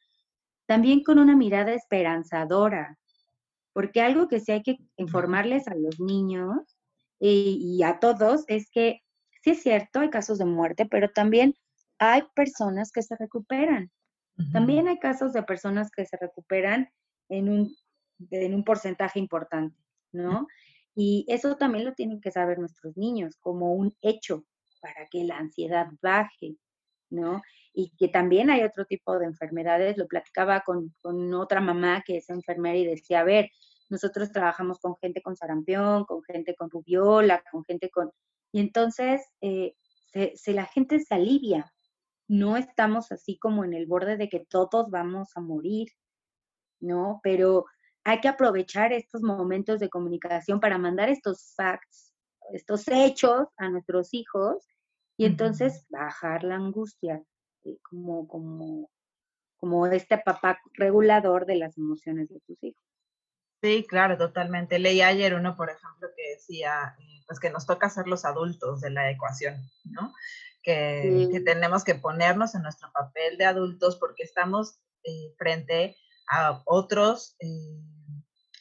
también con una mirada esperanzadora, porque algo que sí hay que informarles a los niños y, a todos es que sí es cierto, hay casos de muerte, pero también hay personas que se recuperan. También hay casos de personas que se recuperan en un, en un porcentaje importante, ¿no? Y eso también lo tienen que saber nuestros niños como un hecho para que la ansiedad baje, ¿no? Y que también hay otro tipo de enfermedades. Lo platicaba con, con otra mamá que es enfermera y decía, a ver, nosotros trabajamos con gente con sarampión, con gente con rubiola, con gente con... Y entonces eh, se, la gente se alivia. No estamos así como en el borde de que todos vamos a morir, ¿no? Pero hay que aprovechar estos momentos de comunicación para mandar estos facts, estos hechos a nuestros hijos y entonces bajar la angustia, eh, como, como, como este papá regulador de las emociones de tus hijos. Sí, claro, totalmente. Leí ayer uno, por ejemplo, que decía, eh, pues que nos toca ser los adultos de la ecuación, ¿no? Que, tenemos que ponernos en nuestro papel de adultos porque estamos eh, frente a otros eh,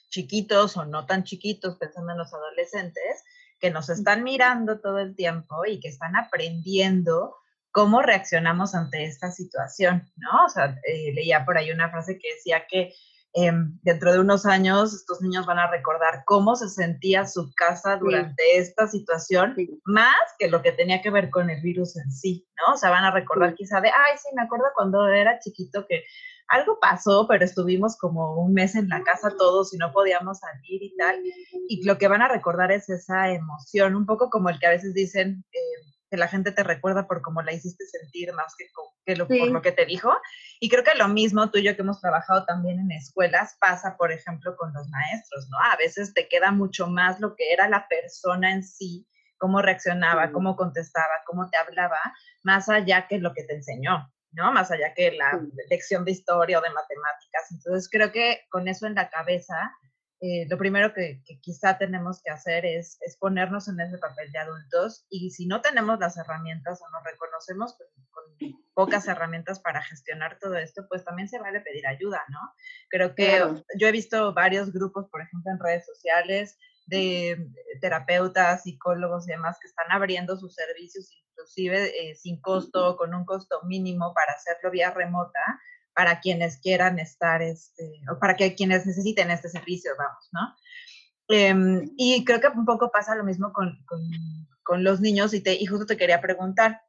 chiquitos o no tan chiquitos, pensando en los adolescentes, que nos están mirando todo el tiempo y que están aprendiendo cómo reaccionamos ante esta situación, ¿no? O sea, leía por ahí una frase que decía que Em, dentro de unos años estos niños van a recordar cómo se sentía su casa durante esta situación, más que lo que tenía que ver con el virus en sí, ¿no? O sea, van a recordar quizá de, ay, sí, me acuerdo cuando era chiquito que algo pasó, pero estuvimos como un mes en la casa todos y no podíamos salir y tal. Y lo que van a recordar es esa emoción, un poco como el que a veces dicen, eh, que la gente te recuerda por cómo la hiciste sentir más que, que lo, por lo que te dijo. Y creo que lo mismo tú y yo que hemos trabajado también en escuelas pasa, por ejemplo, con los maestros, ¿no? A veces te queda mucho más lo que era la persona en sí, cómo reaccionaba, cómo contestaba, cómo te hablaba, más allá que lo que te enseñó, ¿no? Más allá que la lección de historia o de matemáticas. Entonces creo que con eso en la cabeza eh, lo primero que, quizá tenemos que hacer es, ponernos en ese papel de adultos y si no tenemos las herramientas o nos reconocemos con, pocas herramientas para gestionar todo esto, pues también se vale pedir ayuda, ¿no? Creo que yo he visto varios grupos, por ejemplo, en redes sociales de terapeutas, psicólogos y demás que están abriendo sus servicios inclusive eh, sin costo, con un costo mínimo para hacerlo vía remota, para quienes quieran estar, este, o para que quienes necesiten este servicio, vamos, ¿no? Em, y creo que un poco pasa lo mismo con, con, los niños y, te, y justo te quería preguntar,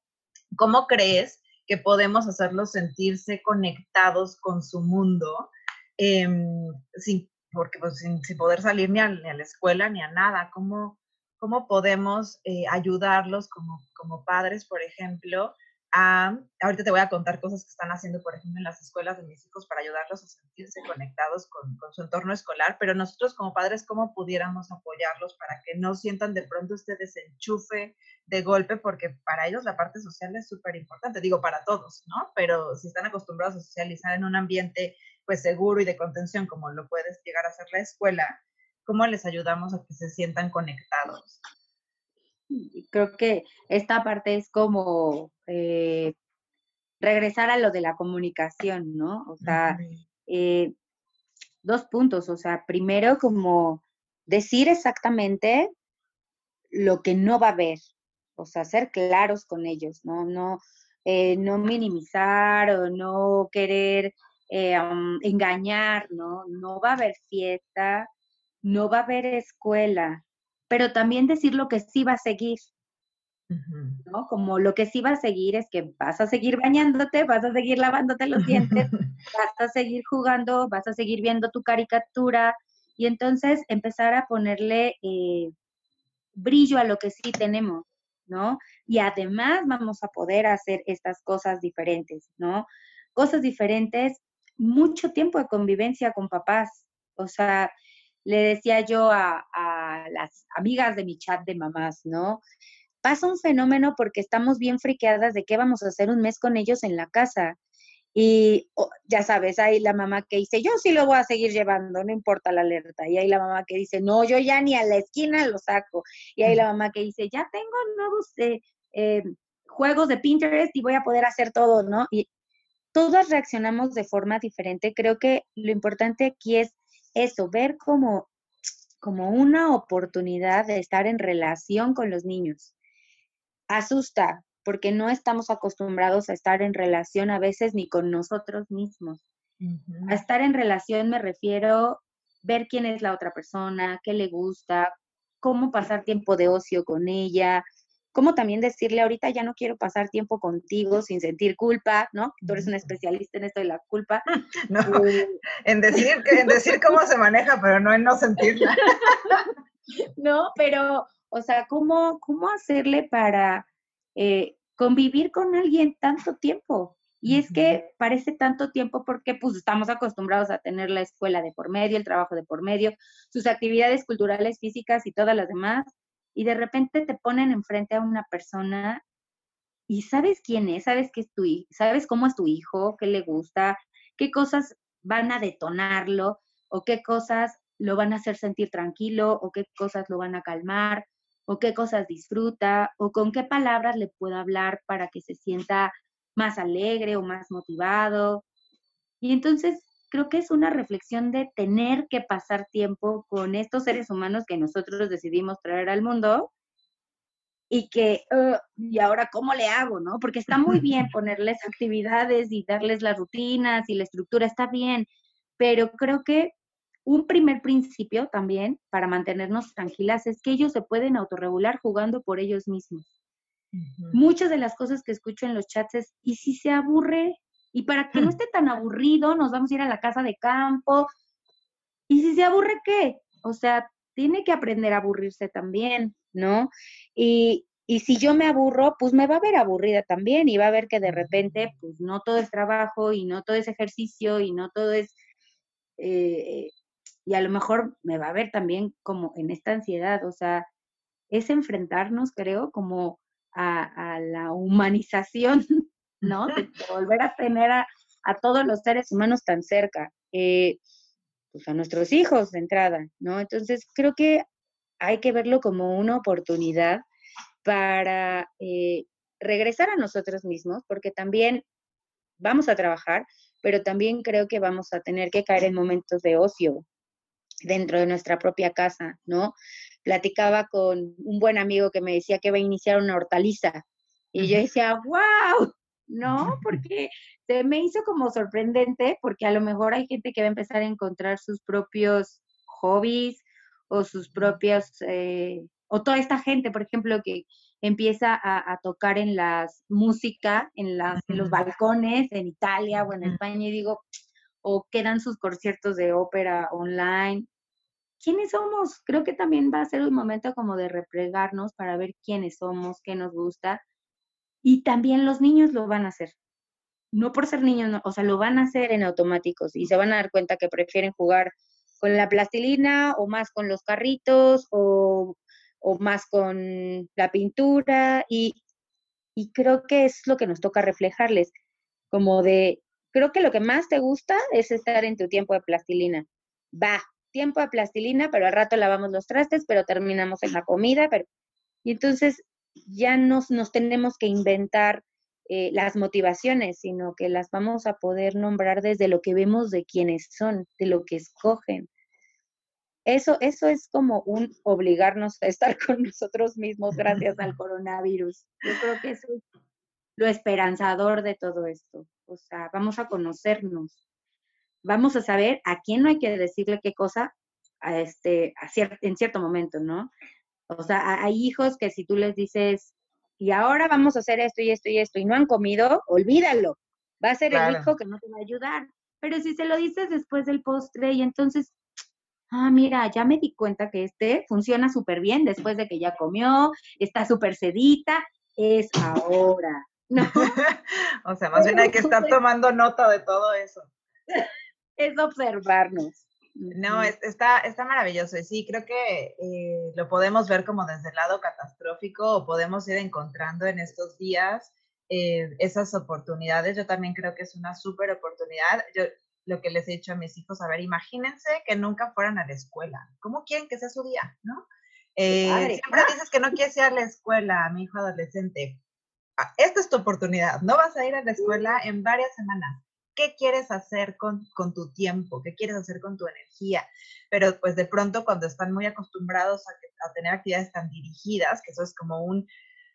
¿cómo crees que podemos hacerlos sentirse conectados con su mundo em, sin, porque, pues, sin, poder salir ni a, ni a, la escuela ni a nada? ¿Cómo, cómo podemos eh, ayudarlos como, como padres, por ejemplo, ahorita te voy a contar cosas que están haciendo, por ejemplo, en las escuelas de mis hijos para ayudarlos a sentirse conectados con, su entorno escolar, pero nosotros como padres, ¿cómo pudiéramos apoyarlos para que no sientan de pronto este desenchufe de golpe? Porque para ellos la parte social es súper importante, digo, para todos, ¿no? Pero si están acostumbrados a socializar en un ambiente pues seguro y de contención como lo puedes llegar a ser la escuela, ¿cómo les ayudamos a que se sientan conectados? Creo que esta parte es como eh, regresar a lo de la comunicación, ¿no? O sea, eh, dos puntos, o sea, primero como decir exactamente lo que no va a haber, o sea, ser claros con ellos, ¿no? No, eh, no minimizar o no querer engañar, ¿no? No va a haber fiesta, no va a haber escuela, pero también decir lo que sí va a seguir. ¿no? Como lo que sí va a seguir es que vas a seguir bañándote, vas a seguir lavándote los dientes, vas a seguir jugando, vas a seguir viendo tu caricatura y entonces empezar a ponerle eh, brillo a lo que sí tenemos, ¿no? Y además vamos a poder hacer estas cosas diferentes, ¿no? Cosas diferentes, mucho tiempo de convivencia con papás, o sea, le decía yo a, las amigas de mi chat de mamás, ¿no? Pasa un fenómeno porque estamos bien friqueadas de qué vamos a hacer un mes con ellos en la casa. Y ya sabes, hay la mamá que dice, yo sí lo voy a seguir llevando, no importa la alerta. Y hay la mamá que dice, no, yo ya ni a la esquina lo saco. Y hay la mamá que dice, ya tengo nuevos eh, eh, juegos de Pinterest y voy a poder hacer todo, ¿no? Y todas reaccionamos de forma diferente. Creo que lo importante aquí es eso, ver como, como una oportunidad de estar en relación con los niños. Asusta, porque no estamos acostumbrados a estar en relación a veces ni con nosotros mismos. A estar en relación me refiero ver quién es la otra persona, qué le gusta, cómo pasar tiempo de ocio con ella, cómo también decirle ahorita ya no quiero pasar tiempo contigo sin sentir culpa, ¿no? Tú eres un especialista en esto de la culpa. No, en, decir, en decir cómo se maneja, pero no en no sentirla. no, pero, o sea, ¿cómo, cómo hacerle para eh, convivir con alguien tanto tiempo? Y es que parece tanto tiempo porque pues estamos acostumbrados a tener la escuela de por medio, el trabajo de por medio, sus actividades culturales, físicas y todas las demás, y de repente te ponen enfrente a una persona y sabes quién es, sabes que es tu sabes cómo es tu hijo, qué le gusta, qué cosas van a detonarlo o qué cosas lo van a hacer sentir tranquilo o qué cosas lo van a calmar o qué cosas disfruta o con qué palabras le puedo hablar para que se sienta más alegre o más motivado. Y entonces creo que es una reflexión de tener que pasar tiempo con estos seres humanos que nosotros decidimos traer al mundo y que, ¿y ahora cómo le hago, no? Porque está muy bien ponerles actividades y darles las rutinas y la estructura, está bien, pero creo que un primer principio también para mantenernos tranquilas es que ellos se pueden autorregular jugando por ellos mismos. Muchas de las cosas que escucho en los chats es, ¿y si se aburre? Y para que no esté tan aburrido, nos vamos a ir a la casa de campo. ¿Y si se aburre qué? O sea, tiene que aprender a aburrirse también, ¿no? Y, si yo me aburro, pues me va a ver aburrida también y va a ver que de repente, pues no todo es trabajo y no todo es ejercicio y no todo es... Eh, y a lo mejor me va a ver también como en esta ansiedad, o sea, es enfrentarnos, creo, como a la humanización ¿no? De, volver a tener a, todos los seres humanos tan cerca, eh, pues a nuestros hijos de entrada, ¿no? Entonces creo que hay que verlo como una oportunidad para eh, regresar a nosotros mismos, porque también vamos a trabajar, pero también creo que vamos a tener que caer en momentos de ocio dentro de nuestra propia casa, ¿no? Platicaba con un buen amigo que me decía que va a iniciar una hortaliza y yo decía, wow, ¿no? Porque se me hizo como sorprendente, porque a lo mejor hay gente que va a empezar a encontrar sus propios hobbies o sus propios, eh, o toda esta gente, por ejemplo, que empieza a, tocar en las música, en, las, en los balcones, en Italia o en España, y digo, o quedan sus conciertos de ópera online. ¿Quiénes somos? Creo que también va a ser un momento como de replegarnos para ver quiénes somos, qué nos gusta, y también los niños lo van a hacer. No por ser niños, o sea, lo van a hacer en automáticos y se van a dar cuenta que prefieren jugar con la plastilina o más con los carritos o, más con la pintura y, y creo que es lo que nos toca reflejarles, como de, creo que lo que más te gusta es estar en tu tiempo de plastilina. Va, tiempo de plastilina, pero al rato lavamos los trastes, pero terminamos en la comida. Y entonces ya nos, nos tenemos que inventar eh, las motivaciones, sino que las vamos a poder nombrar desde lo que vemos de quienes son, de lo que escogen. Eso, eso es como un obligarnos a estar con nosotros mismos gracias al coronavirus. Yo creo que eso es lo esperanzador de todo esto. O sea, vamos a conocernos, vamos a saber a quién no hay que decirle qué cosa a este, en cierto momento, ¿no? O sea, hay hijos que si tú les dices, y ahora vamos a hacer esto y esto y esto, y no han comido, olvídalo. Va a ser el hijo que no te va a ayudar. Pero si se lo dices después del postre y entonces, ah, mira, ya me di cuenta que este funciona súper bien después de que ya comió, está súper sedita, es ahora. o sea, más bien hay que estar tomando nota de todo eso. es observarnos. No, está, está maravilloso. Y sí, creo que eh, lo podemos ver como desde el lado catastrófico o podemos ir encontrando en estos días eh, esas oportunidades. Yo también creo que es una súper oportunidad. Yo lo que les he dicho a mis hijos, a ver, imagínense que nunca fueran a la escuela. ¿Cómo quieren que sea su día? ¿no? Eh, siempre dices que no quieres ir a la escuela, mi hijo adolescente. ah, esta es tu oportunidad, no vas a ir a la escuela en varias semanas. ¿Qué quieres hacer con, con tu tiempo? ¿Qué quieres hacer con tu energía? Pero pues de pronto cuando están muy acostumbrados a, tener actividades tan dirigidas, que eso es como un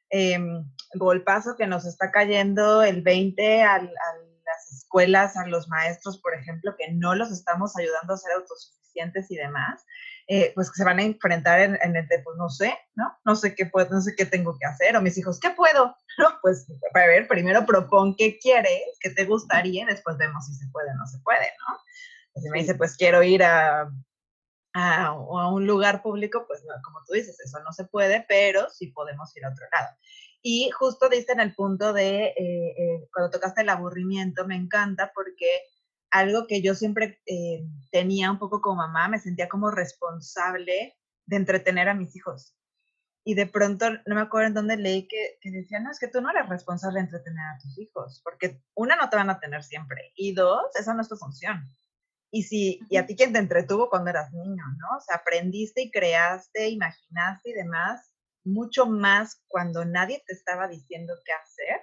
em, golpazo que nos está cayendo el 20 al, al las escuelas, a los maestros, por ejemplo, que no los estamos ayudando a ser autosuficientes y demás, eh, pues que se van a enfrentar en, el de, pues no sé, ¿no? No sé qué puedo, no sé qué tengo que hacer, o mis hijos, ¿qué puedo? No, pues a ver, primero propon qué quieres, qué te gustaría, y después vemos si se puede o no se puede, ¿no? Si me dice, pues quiero ir a, a, a, un lugar público, pues no, como tú dices, eso no se puede, pero sí podemos ir a otro lado. Y justo diste en el punto de, eh, eh, cuando tocaste el aburrimiento, me encanta porque algo que yo siempre eh, tenía un poco como mamá, me sentía como responsable de entretener a mis hijos. Y de pronto, no me acuerdo en dónde leí que, que decía, no, es que tú no eres responsable de entretener a tus hijos, porque una, no te van a tener siempre, y dos, esa no es tu función. Y si, y a ti quien te entretuvo cuando eras niño, ¿no? O sea, aprendiste y creaste, imaginaste y demás, mucho más cuando nadie te estaba diciendo qué hacer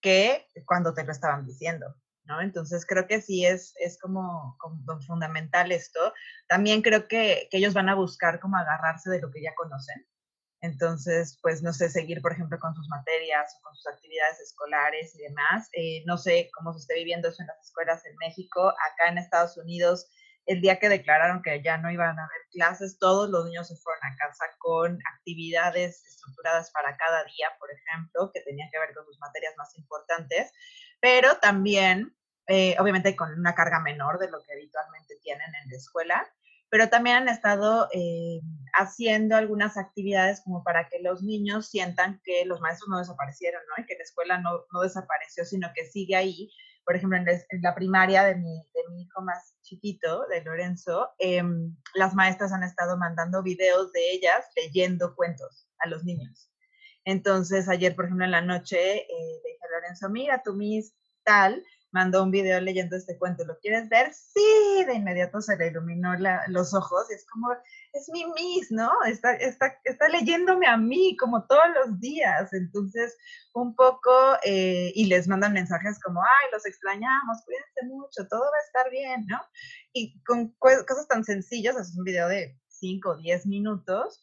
que cuando te lo estaban diciendo, ¿no? Entonces creo que sí es, es como, fundamental esto. También creo que, ellos van a buscar como agarrarse de lo que ya conocen. Entonces, pues no sé, seguir, por ejemplo, con sus materias o con sus actividades escolares y demás. Eh, no sé cómo se esté viviendo eso en las escuelas en México. Acá en Estados Unidos el día que declararon que ya no iban a haber clases, todos los niños se fueron a casa con actividades estructuradas para cada día, por ejemplo, que tenían que ver con sus materias más importantes, pero también, eh, obviamente, con una carga menor de lo que habitualmente tienen en la escuela, pero también han estado eh, haciendo algunas actividades como para que los niños sientan que los maestros no desaparecieron, ¿no? Y que la escuela no, no desapareció, sino que sigue ahí por ejemplo, en, la primaria de mi, mi, hijo más chiquito, de Lorenzo, em, las maestras han estado mandando videos de ellas leyendo cuentos a los niños. Entonces, ayer, por ejemplo, en la noche, eh, dije a Lorenzo, mira, tu mis tal, mandó un video leyendo este cuento, ¿lo quieres ver? Sí, de inmediato se le iluminó los ojos es como, es mi Miss, ¿no? Está, está, está leyéndome a mí como todos los días, entonces un poco, eh, y les mandan mensajes como, ay, los extrañamos, cuídense mucho, todo va a estar bien, ¿no? Y con cosas tan sencillas, es un video de 5 o 10 minutos,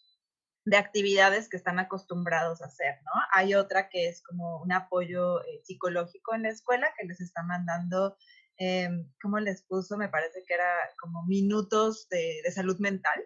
de actividades que están acostumbrados a hacer, ¿no? Hay otra que es como un apoyo eh, psicológico en la escuela que les está mandando, eh, ¿cómo les puso? Me parece que era como minutos de, de salud mental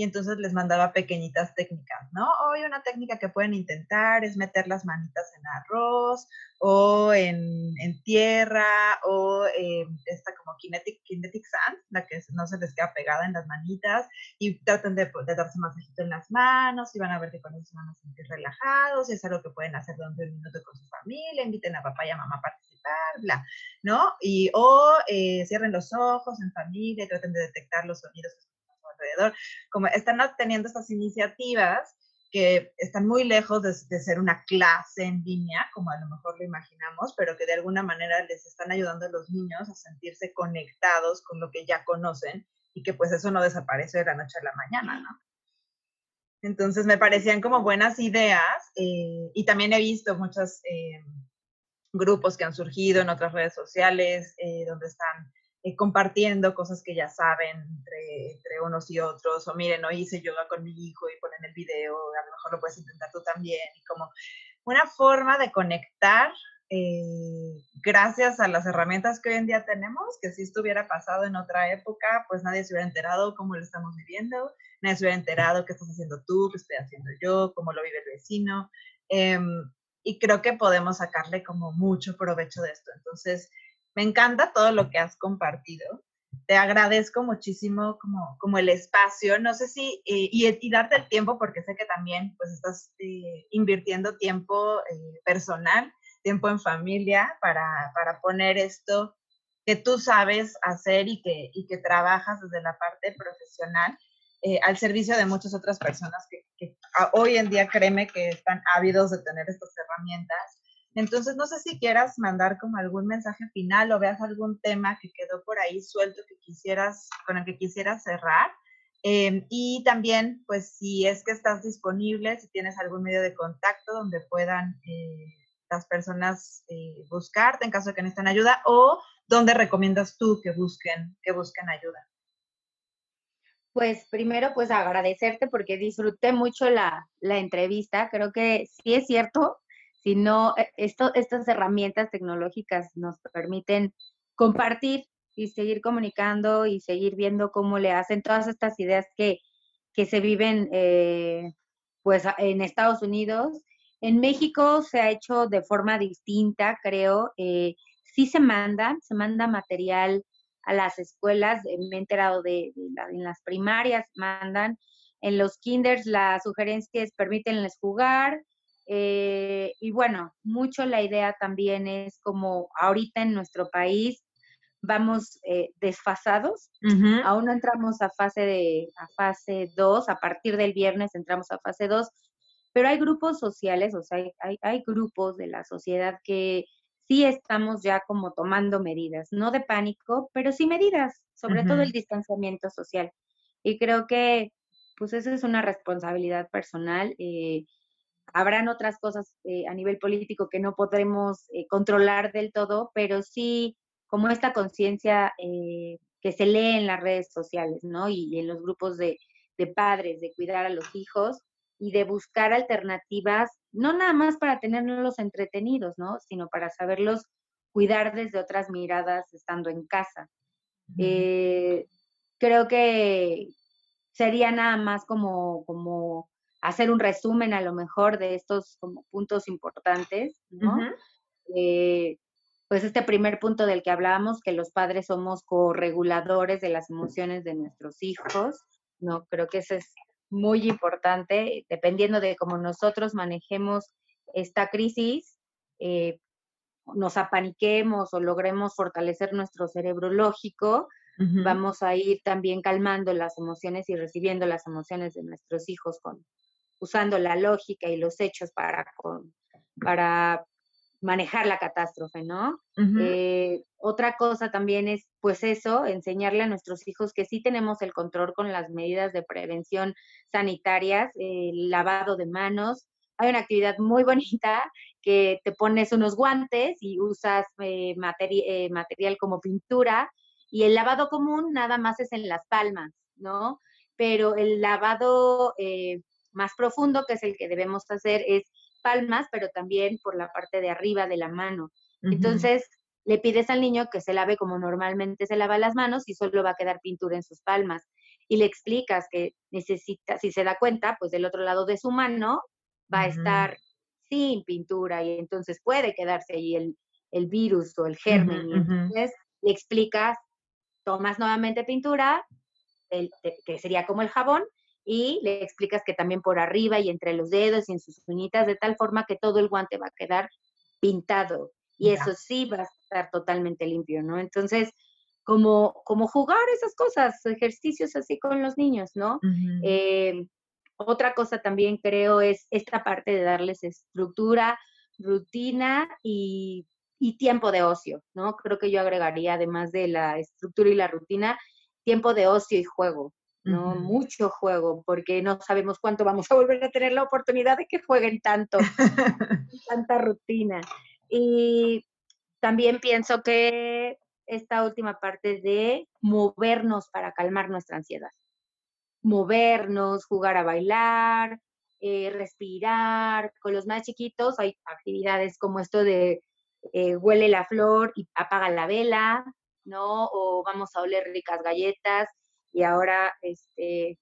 y entonces les mandaba pequeñitas técnicas, ¿no? Hoy una técnica que pueden intentar es meter las manitas en arroz o en, en tierra o eh, esta como kinetic, kinetic sand, la que no se les queda pegada en las manitas y traten de, de darse masajito en las manos y van a ver que con eso se van a sentir relajados y es algo que pueden hacer durante un minuto con su familia, inviten a papá y a mamá a participar, bla, ¿no? Y o eh, cierren los ojos en familia traten de detectar los sonidos que como están teniendo estas iniciativas que están muy lejos de, ser una clase en línea, como a lo mejor lo imaginamos, pero que de alguna manera les están ayudando a los niños a sentirse conectados con lo que ya conocen y que pues eso no desaparece de la noche a la mañana. Entonces me parecían como buenas ideas eh, y también he visto muchos eh, grupos que han surgido en otras redes sociales eh, donde están eh, compartiendo cosas que ya saben entre, entre, unos y otros, o miren, hoy hice yoga con mi hijo y ponen el video, a lo mejor lo puedes intentar tú también, y como una forma de conectar eh, gracias a las herramientas que hoy en día tenemos, que si estuviera pasado en otra época, pues nadie se hubiera enterado cómo lo estamos viviendo, nadie se hubiera enterado qué estás haciendo tú, qué estoy haciendo yo, cómo lo vive el vecino. Em, y creo que podemos sacarle como mucho provecho de esto. Entonces, me encanta todo lo que has compartido. Te agradezco muchísimo como, como el espacio. No sé si, eh, y, darte el tiempo, porque sé que también pues estás eh, invirtiendo tiempo eh, personal, tiempo en familia para, para, poner esto que tú sabes hacer y que, y que trabajas desde la parte profesional al servicio de muchas otras personas que, que hoy en día créeme que están ávidos de tener estas herramientas entonces, no sé si quieras mandar como algún mensaje final o veas algún tema que quedó por ahí suelto que quisieras, con el que quisieras cerrar. Em, y también, pues, si es que estás disponible, si tienes algún medio de contacto donde puedan eh, las personas eh, buscarte en caso de que necesiten ayuda o dónde recomiendas tú que busquen, que busquen ayuda? Pues primero, pues agradecerte porque disfruté mucho la, la entrevista. Creo que sí es cierto, si no, e, esto, estas herramientas tecnológicas nos permiten compartir y seguir comunicando y seguir viendo cómo le hacen todas estas ideas que, que se viven eh, pues en Estados Unidos. En México se ha hecho de forma distinta, creo. Eh, sí se manda, se manda material a las escuelas, eh, me he enterado de, en las primarias mandan, en los kinders las sugerencias permítenles jugar, eh, y bueno, mucho la idea también es como ahorita en nuestro país vamos eh, desfasados, aún no entramos a fase de a fase 2, a partir del viernes entramos a fase 2, pero hay grupos sociales, o sea, hay, hay grupos de la sociedad que sí estamos ya como tomando medidas, no de pánico, pero sí medidas, sobre todo el distanciamiento social. Y creo que pues eso es una responsabilidad personal. Eh, habrán otras cosas eh, a nivel político que no podremos eh, controlar del todo, pero sí como esta conciencia que se lee en las redes sociales, ¿no? Y, en los grupos de, de padres, de cuidar a los hijos, y de buscar alternativas, no nada más para tenerlos entretenidos, ¿no? Sino para saberlos cuidar desde otras miradas estando en casa. Eh, creo que sería nada más como, como hacer un resumen a lo mejor de estos como puntos importantes, ¿no? Eh, pues este primer punto del que hablábamos, que los padres somos correguladores de las emociones de nuestros hijos, ¿no? Creo que ese es muy importante, dependiendo de cómo nosotros manejemos esta crisis, eh, nos apaniquemos o logremos fortalecer nuestro cerebro lógico, vamos a ir también calmando las emociones y recibiendo las emociones de nuestros hijos con, usando la lógica y los hechos para, para manejar la catástrofe, ¿no? Eh, otra cosa también es, pues eso, enseñarle a nuestros hijos que sí tenemos el control con las medidas de prevención sanitarias, el lavado de manos. Hay una actividad muy bonita que te pones unos guantes y usas eh, eh, material como pintura y el lavado común nada más es en las palmas, ¿no? Pero el lavado más profundo, que es el que debemos hacer, es palmas, pero también por la parte de arriba de la mano. Entonces, le pides al niño que se lave como normalmente se lava las manos y solo va a quedar pintura en sus palmas. Y le explicas que necesita, si se da cuenta, pues del otro lado de su mano va a estar sin pintura y entonces puede quedarse ahí el, el virus o el germen. y entonces le explicas, tomas nuevamente pintura, que sería como el jabón, y le explicas que también por arriba y entre los dedos y en sus uñitas, de tal forma que todo el guante va a quedar pintado y eso sí va a estar totalmente limpio, ¿no? Entonces, como, como jugar esas cosas, ejercicios así con los niños, ¿no? Eh, otra cosa también creo es esta parte de darles estructura, rutina y, y tiempo de ocio, ¿no? Creo que yo agregaría, además de la estructura y la rutina, tiempo de ocio y juego. ¿No? Mucho juego, porque no sabemos cuánto vamos a volver a tener la oportunidad de que jueguen tanto, tanta rutina. Y también pienso que esta última parte de movernos para calmar nuestra ansiedad. Movernos, jugar a bailar, eh, respirar. Con los más chiquitos hay actividades como esto de eh, huele la flor y apaga la vela, ¿no? O vamos a oler ricas galletas y ahora, este,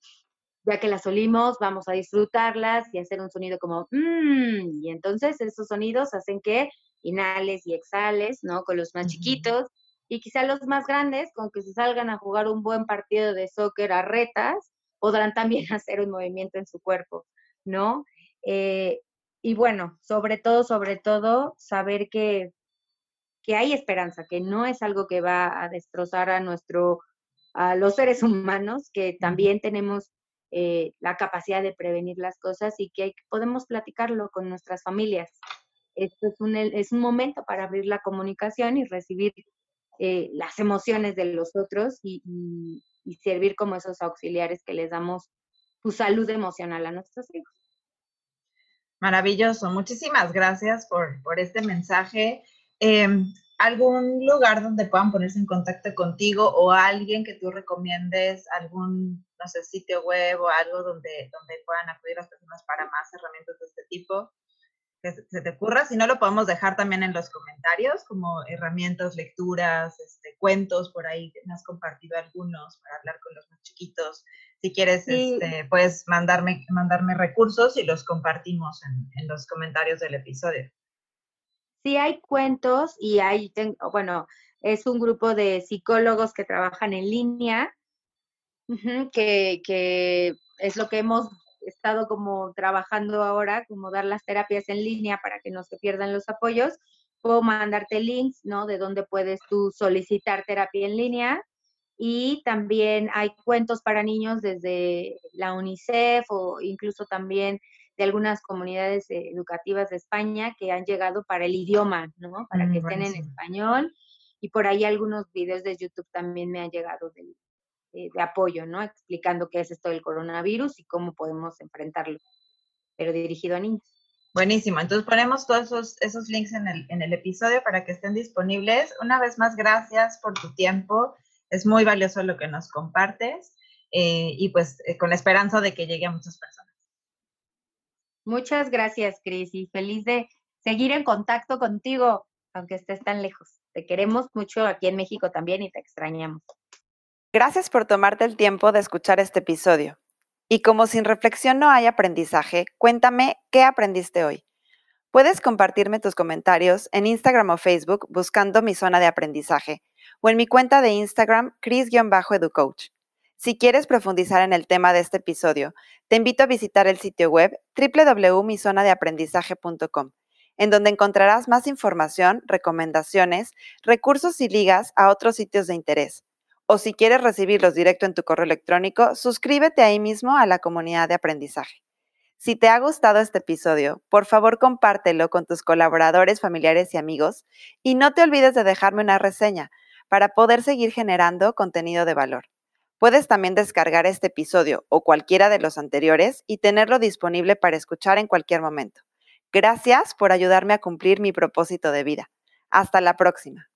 ya que las olimos, vamos a disfrutarlas y hacer un sonido como mmm, y entonces esos sonidos hacen que inhales y exhales, ¿no? Con los más chiquitos y quizá los más grandes, con que se salgan a jugar un buen partido de soccer a retas, podrán también hacer un movimiento en su cuerpo, ¿no? Eh, y bueno, sobre todo, sobre todo, saber que, que hay esperanza, que no es algo que va a destrozar a nuestro a los seres humanos, que también tenemos eh, la capacidad de prevenir las cosas y que podemos platicarlo con nuestras familias. Esto es un, es un momento para abrir la comunicación y recibir eh, las emociones de los otros y, y, servir como esos auxiliares que les damos su salud emocional a nuestros hijos. Maravilloso, muchísimas gracias por, por este mensaje. Em, ¿Algún lugar donde puedan ponerse en contacto contigo o alguien que tú recomiendes, algún, no sé, sitio web o algo donde, donde puedan acudir las personas para más herramientas de este tipo? que se te ocurra. Si no, lo podemos dejar también en los comentarios como herramientas, lecturas, este, cuentos, por ahí me has compartido algunos para hablar con los más chiquitos. Si quieres, este, puedes mandarme, mandarme recursos y los compartimos en, en, los comentarios del episodio. Sí, hay cuentos y hay, bueno, es un grupo de psicólogos que trabajan en línea, que, que es lo que hemos estado como trabajando ahora, como dar las terapias en línea para que no se pierdan los apoyos, puedo mandarte links, ¿no? De dónde puedes tú solicitar terapia en línea. Y también hay cuentos para niños desde la UNICEF o incluso también de algunas comunidades educativas de España que han llegado para el idioma, ¿no? Para mm, que estén en español. Y por ahí algunos videos de YouTube también me han llegado eh, de apoyo, ¿no? Explicando qué es esto del coronavirus y cómo podemos enfrentarlo, pero dirigido a niños. Buenísimo, entonces ponemos todos esos, links en el, en el episodio para que estén disponibles. Una vez más, gracias por tu tiempo, es muy valioso lo que nos compartes eh, y pues eh, con la esperanza de que llegue a muchas personas. Muchas gracias, Cris, y feliz de seguir en contacto contigo, aunque estés tan lejos. Te queremos mucho aquí en México también y te extrañamos. Gracias por tomarte el tiempo de escuchar este episodio. Y como sin reflexión no hay aprendizaje, cuéntame qué aprendiste hoy. Puedes compartirme tus comentarios en Instagram o Facebook buscando mi zona de aprendizaje o en mi cuenta de Instagram cris-educoach. Si quieres profundizar en el tema de este episodio, te invito a visitar el sitio web www.mizonadeaprendizaje.com, en donde encontrarás más información, recomendaciones, recursos y ligas a otros sitios de interés o si quieres recibirlos directo en tu correo electrónico, suscríbete ahí mismo a la comunidad de aprendizaje. Si te ha gustado este episodio, por favor compártelo con tus colaboradores, familiares y amigos y no te olvides de dejarme una reseña para poder seguir generando contenido de valor. Puedes también descargar este episodio o cualquiera de los anteriores y tenerlo disponible para escuchar en cualquier momento. Gracias por ayudarme a cumplir mi propósito de vida. Hasta la próxima.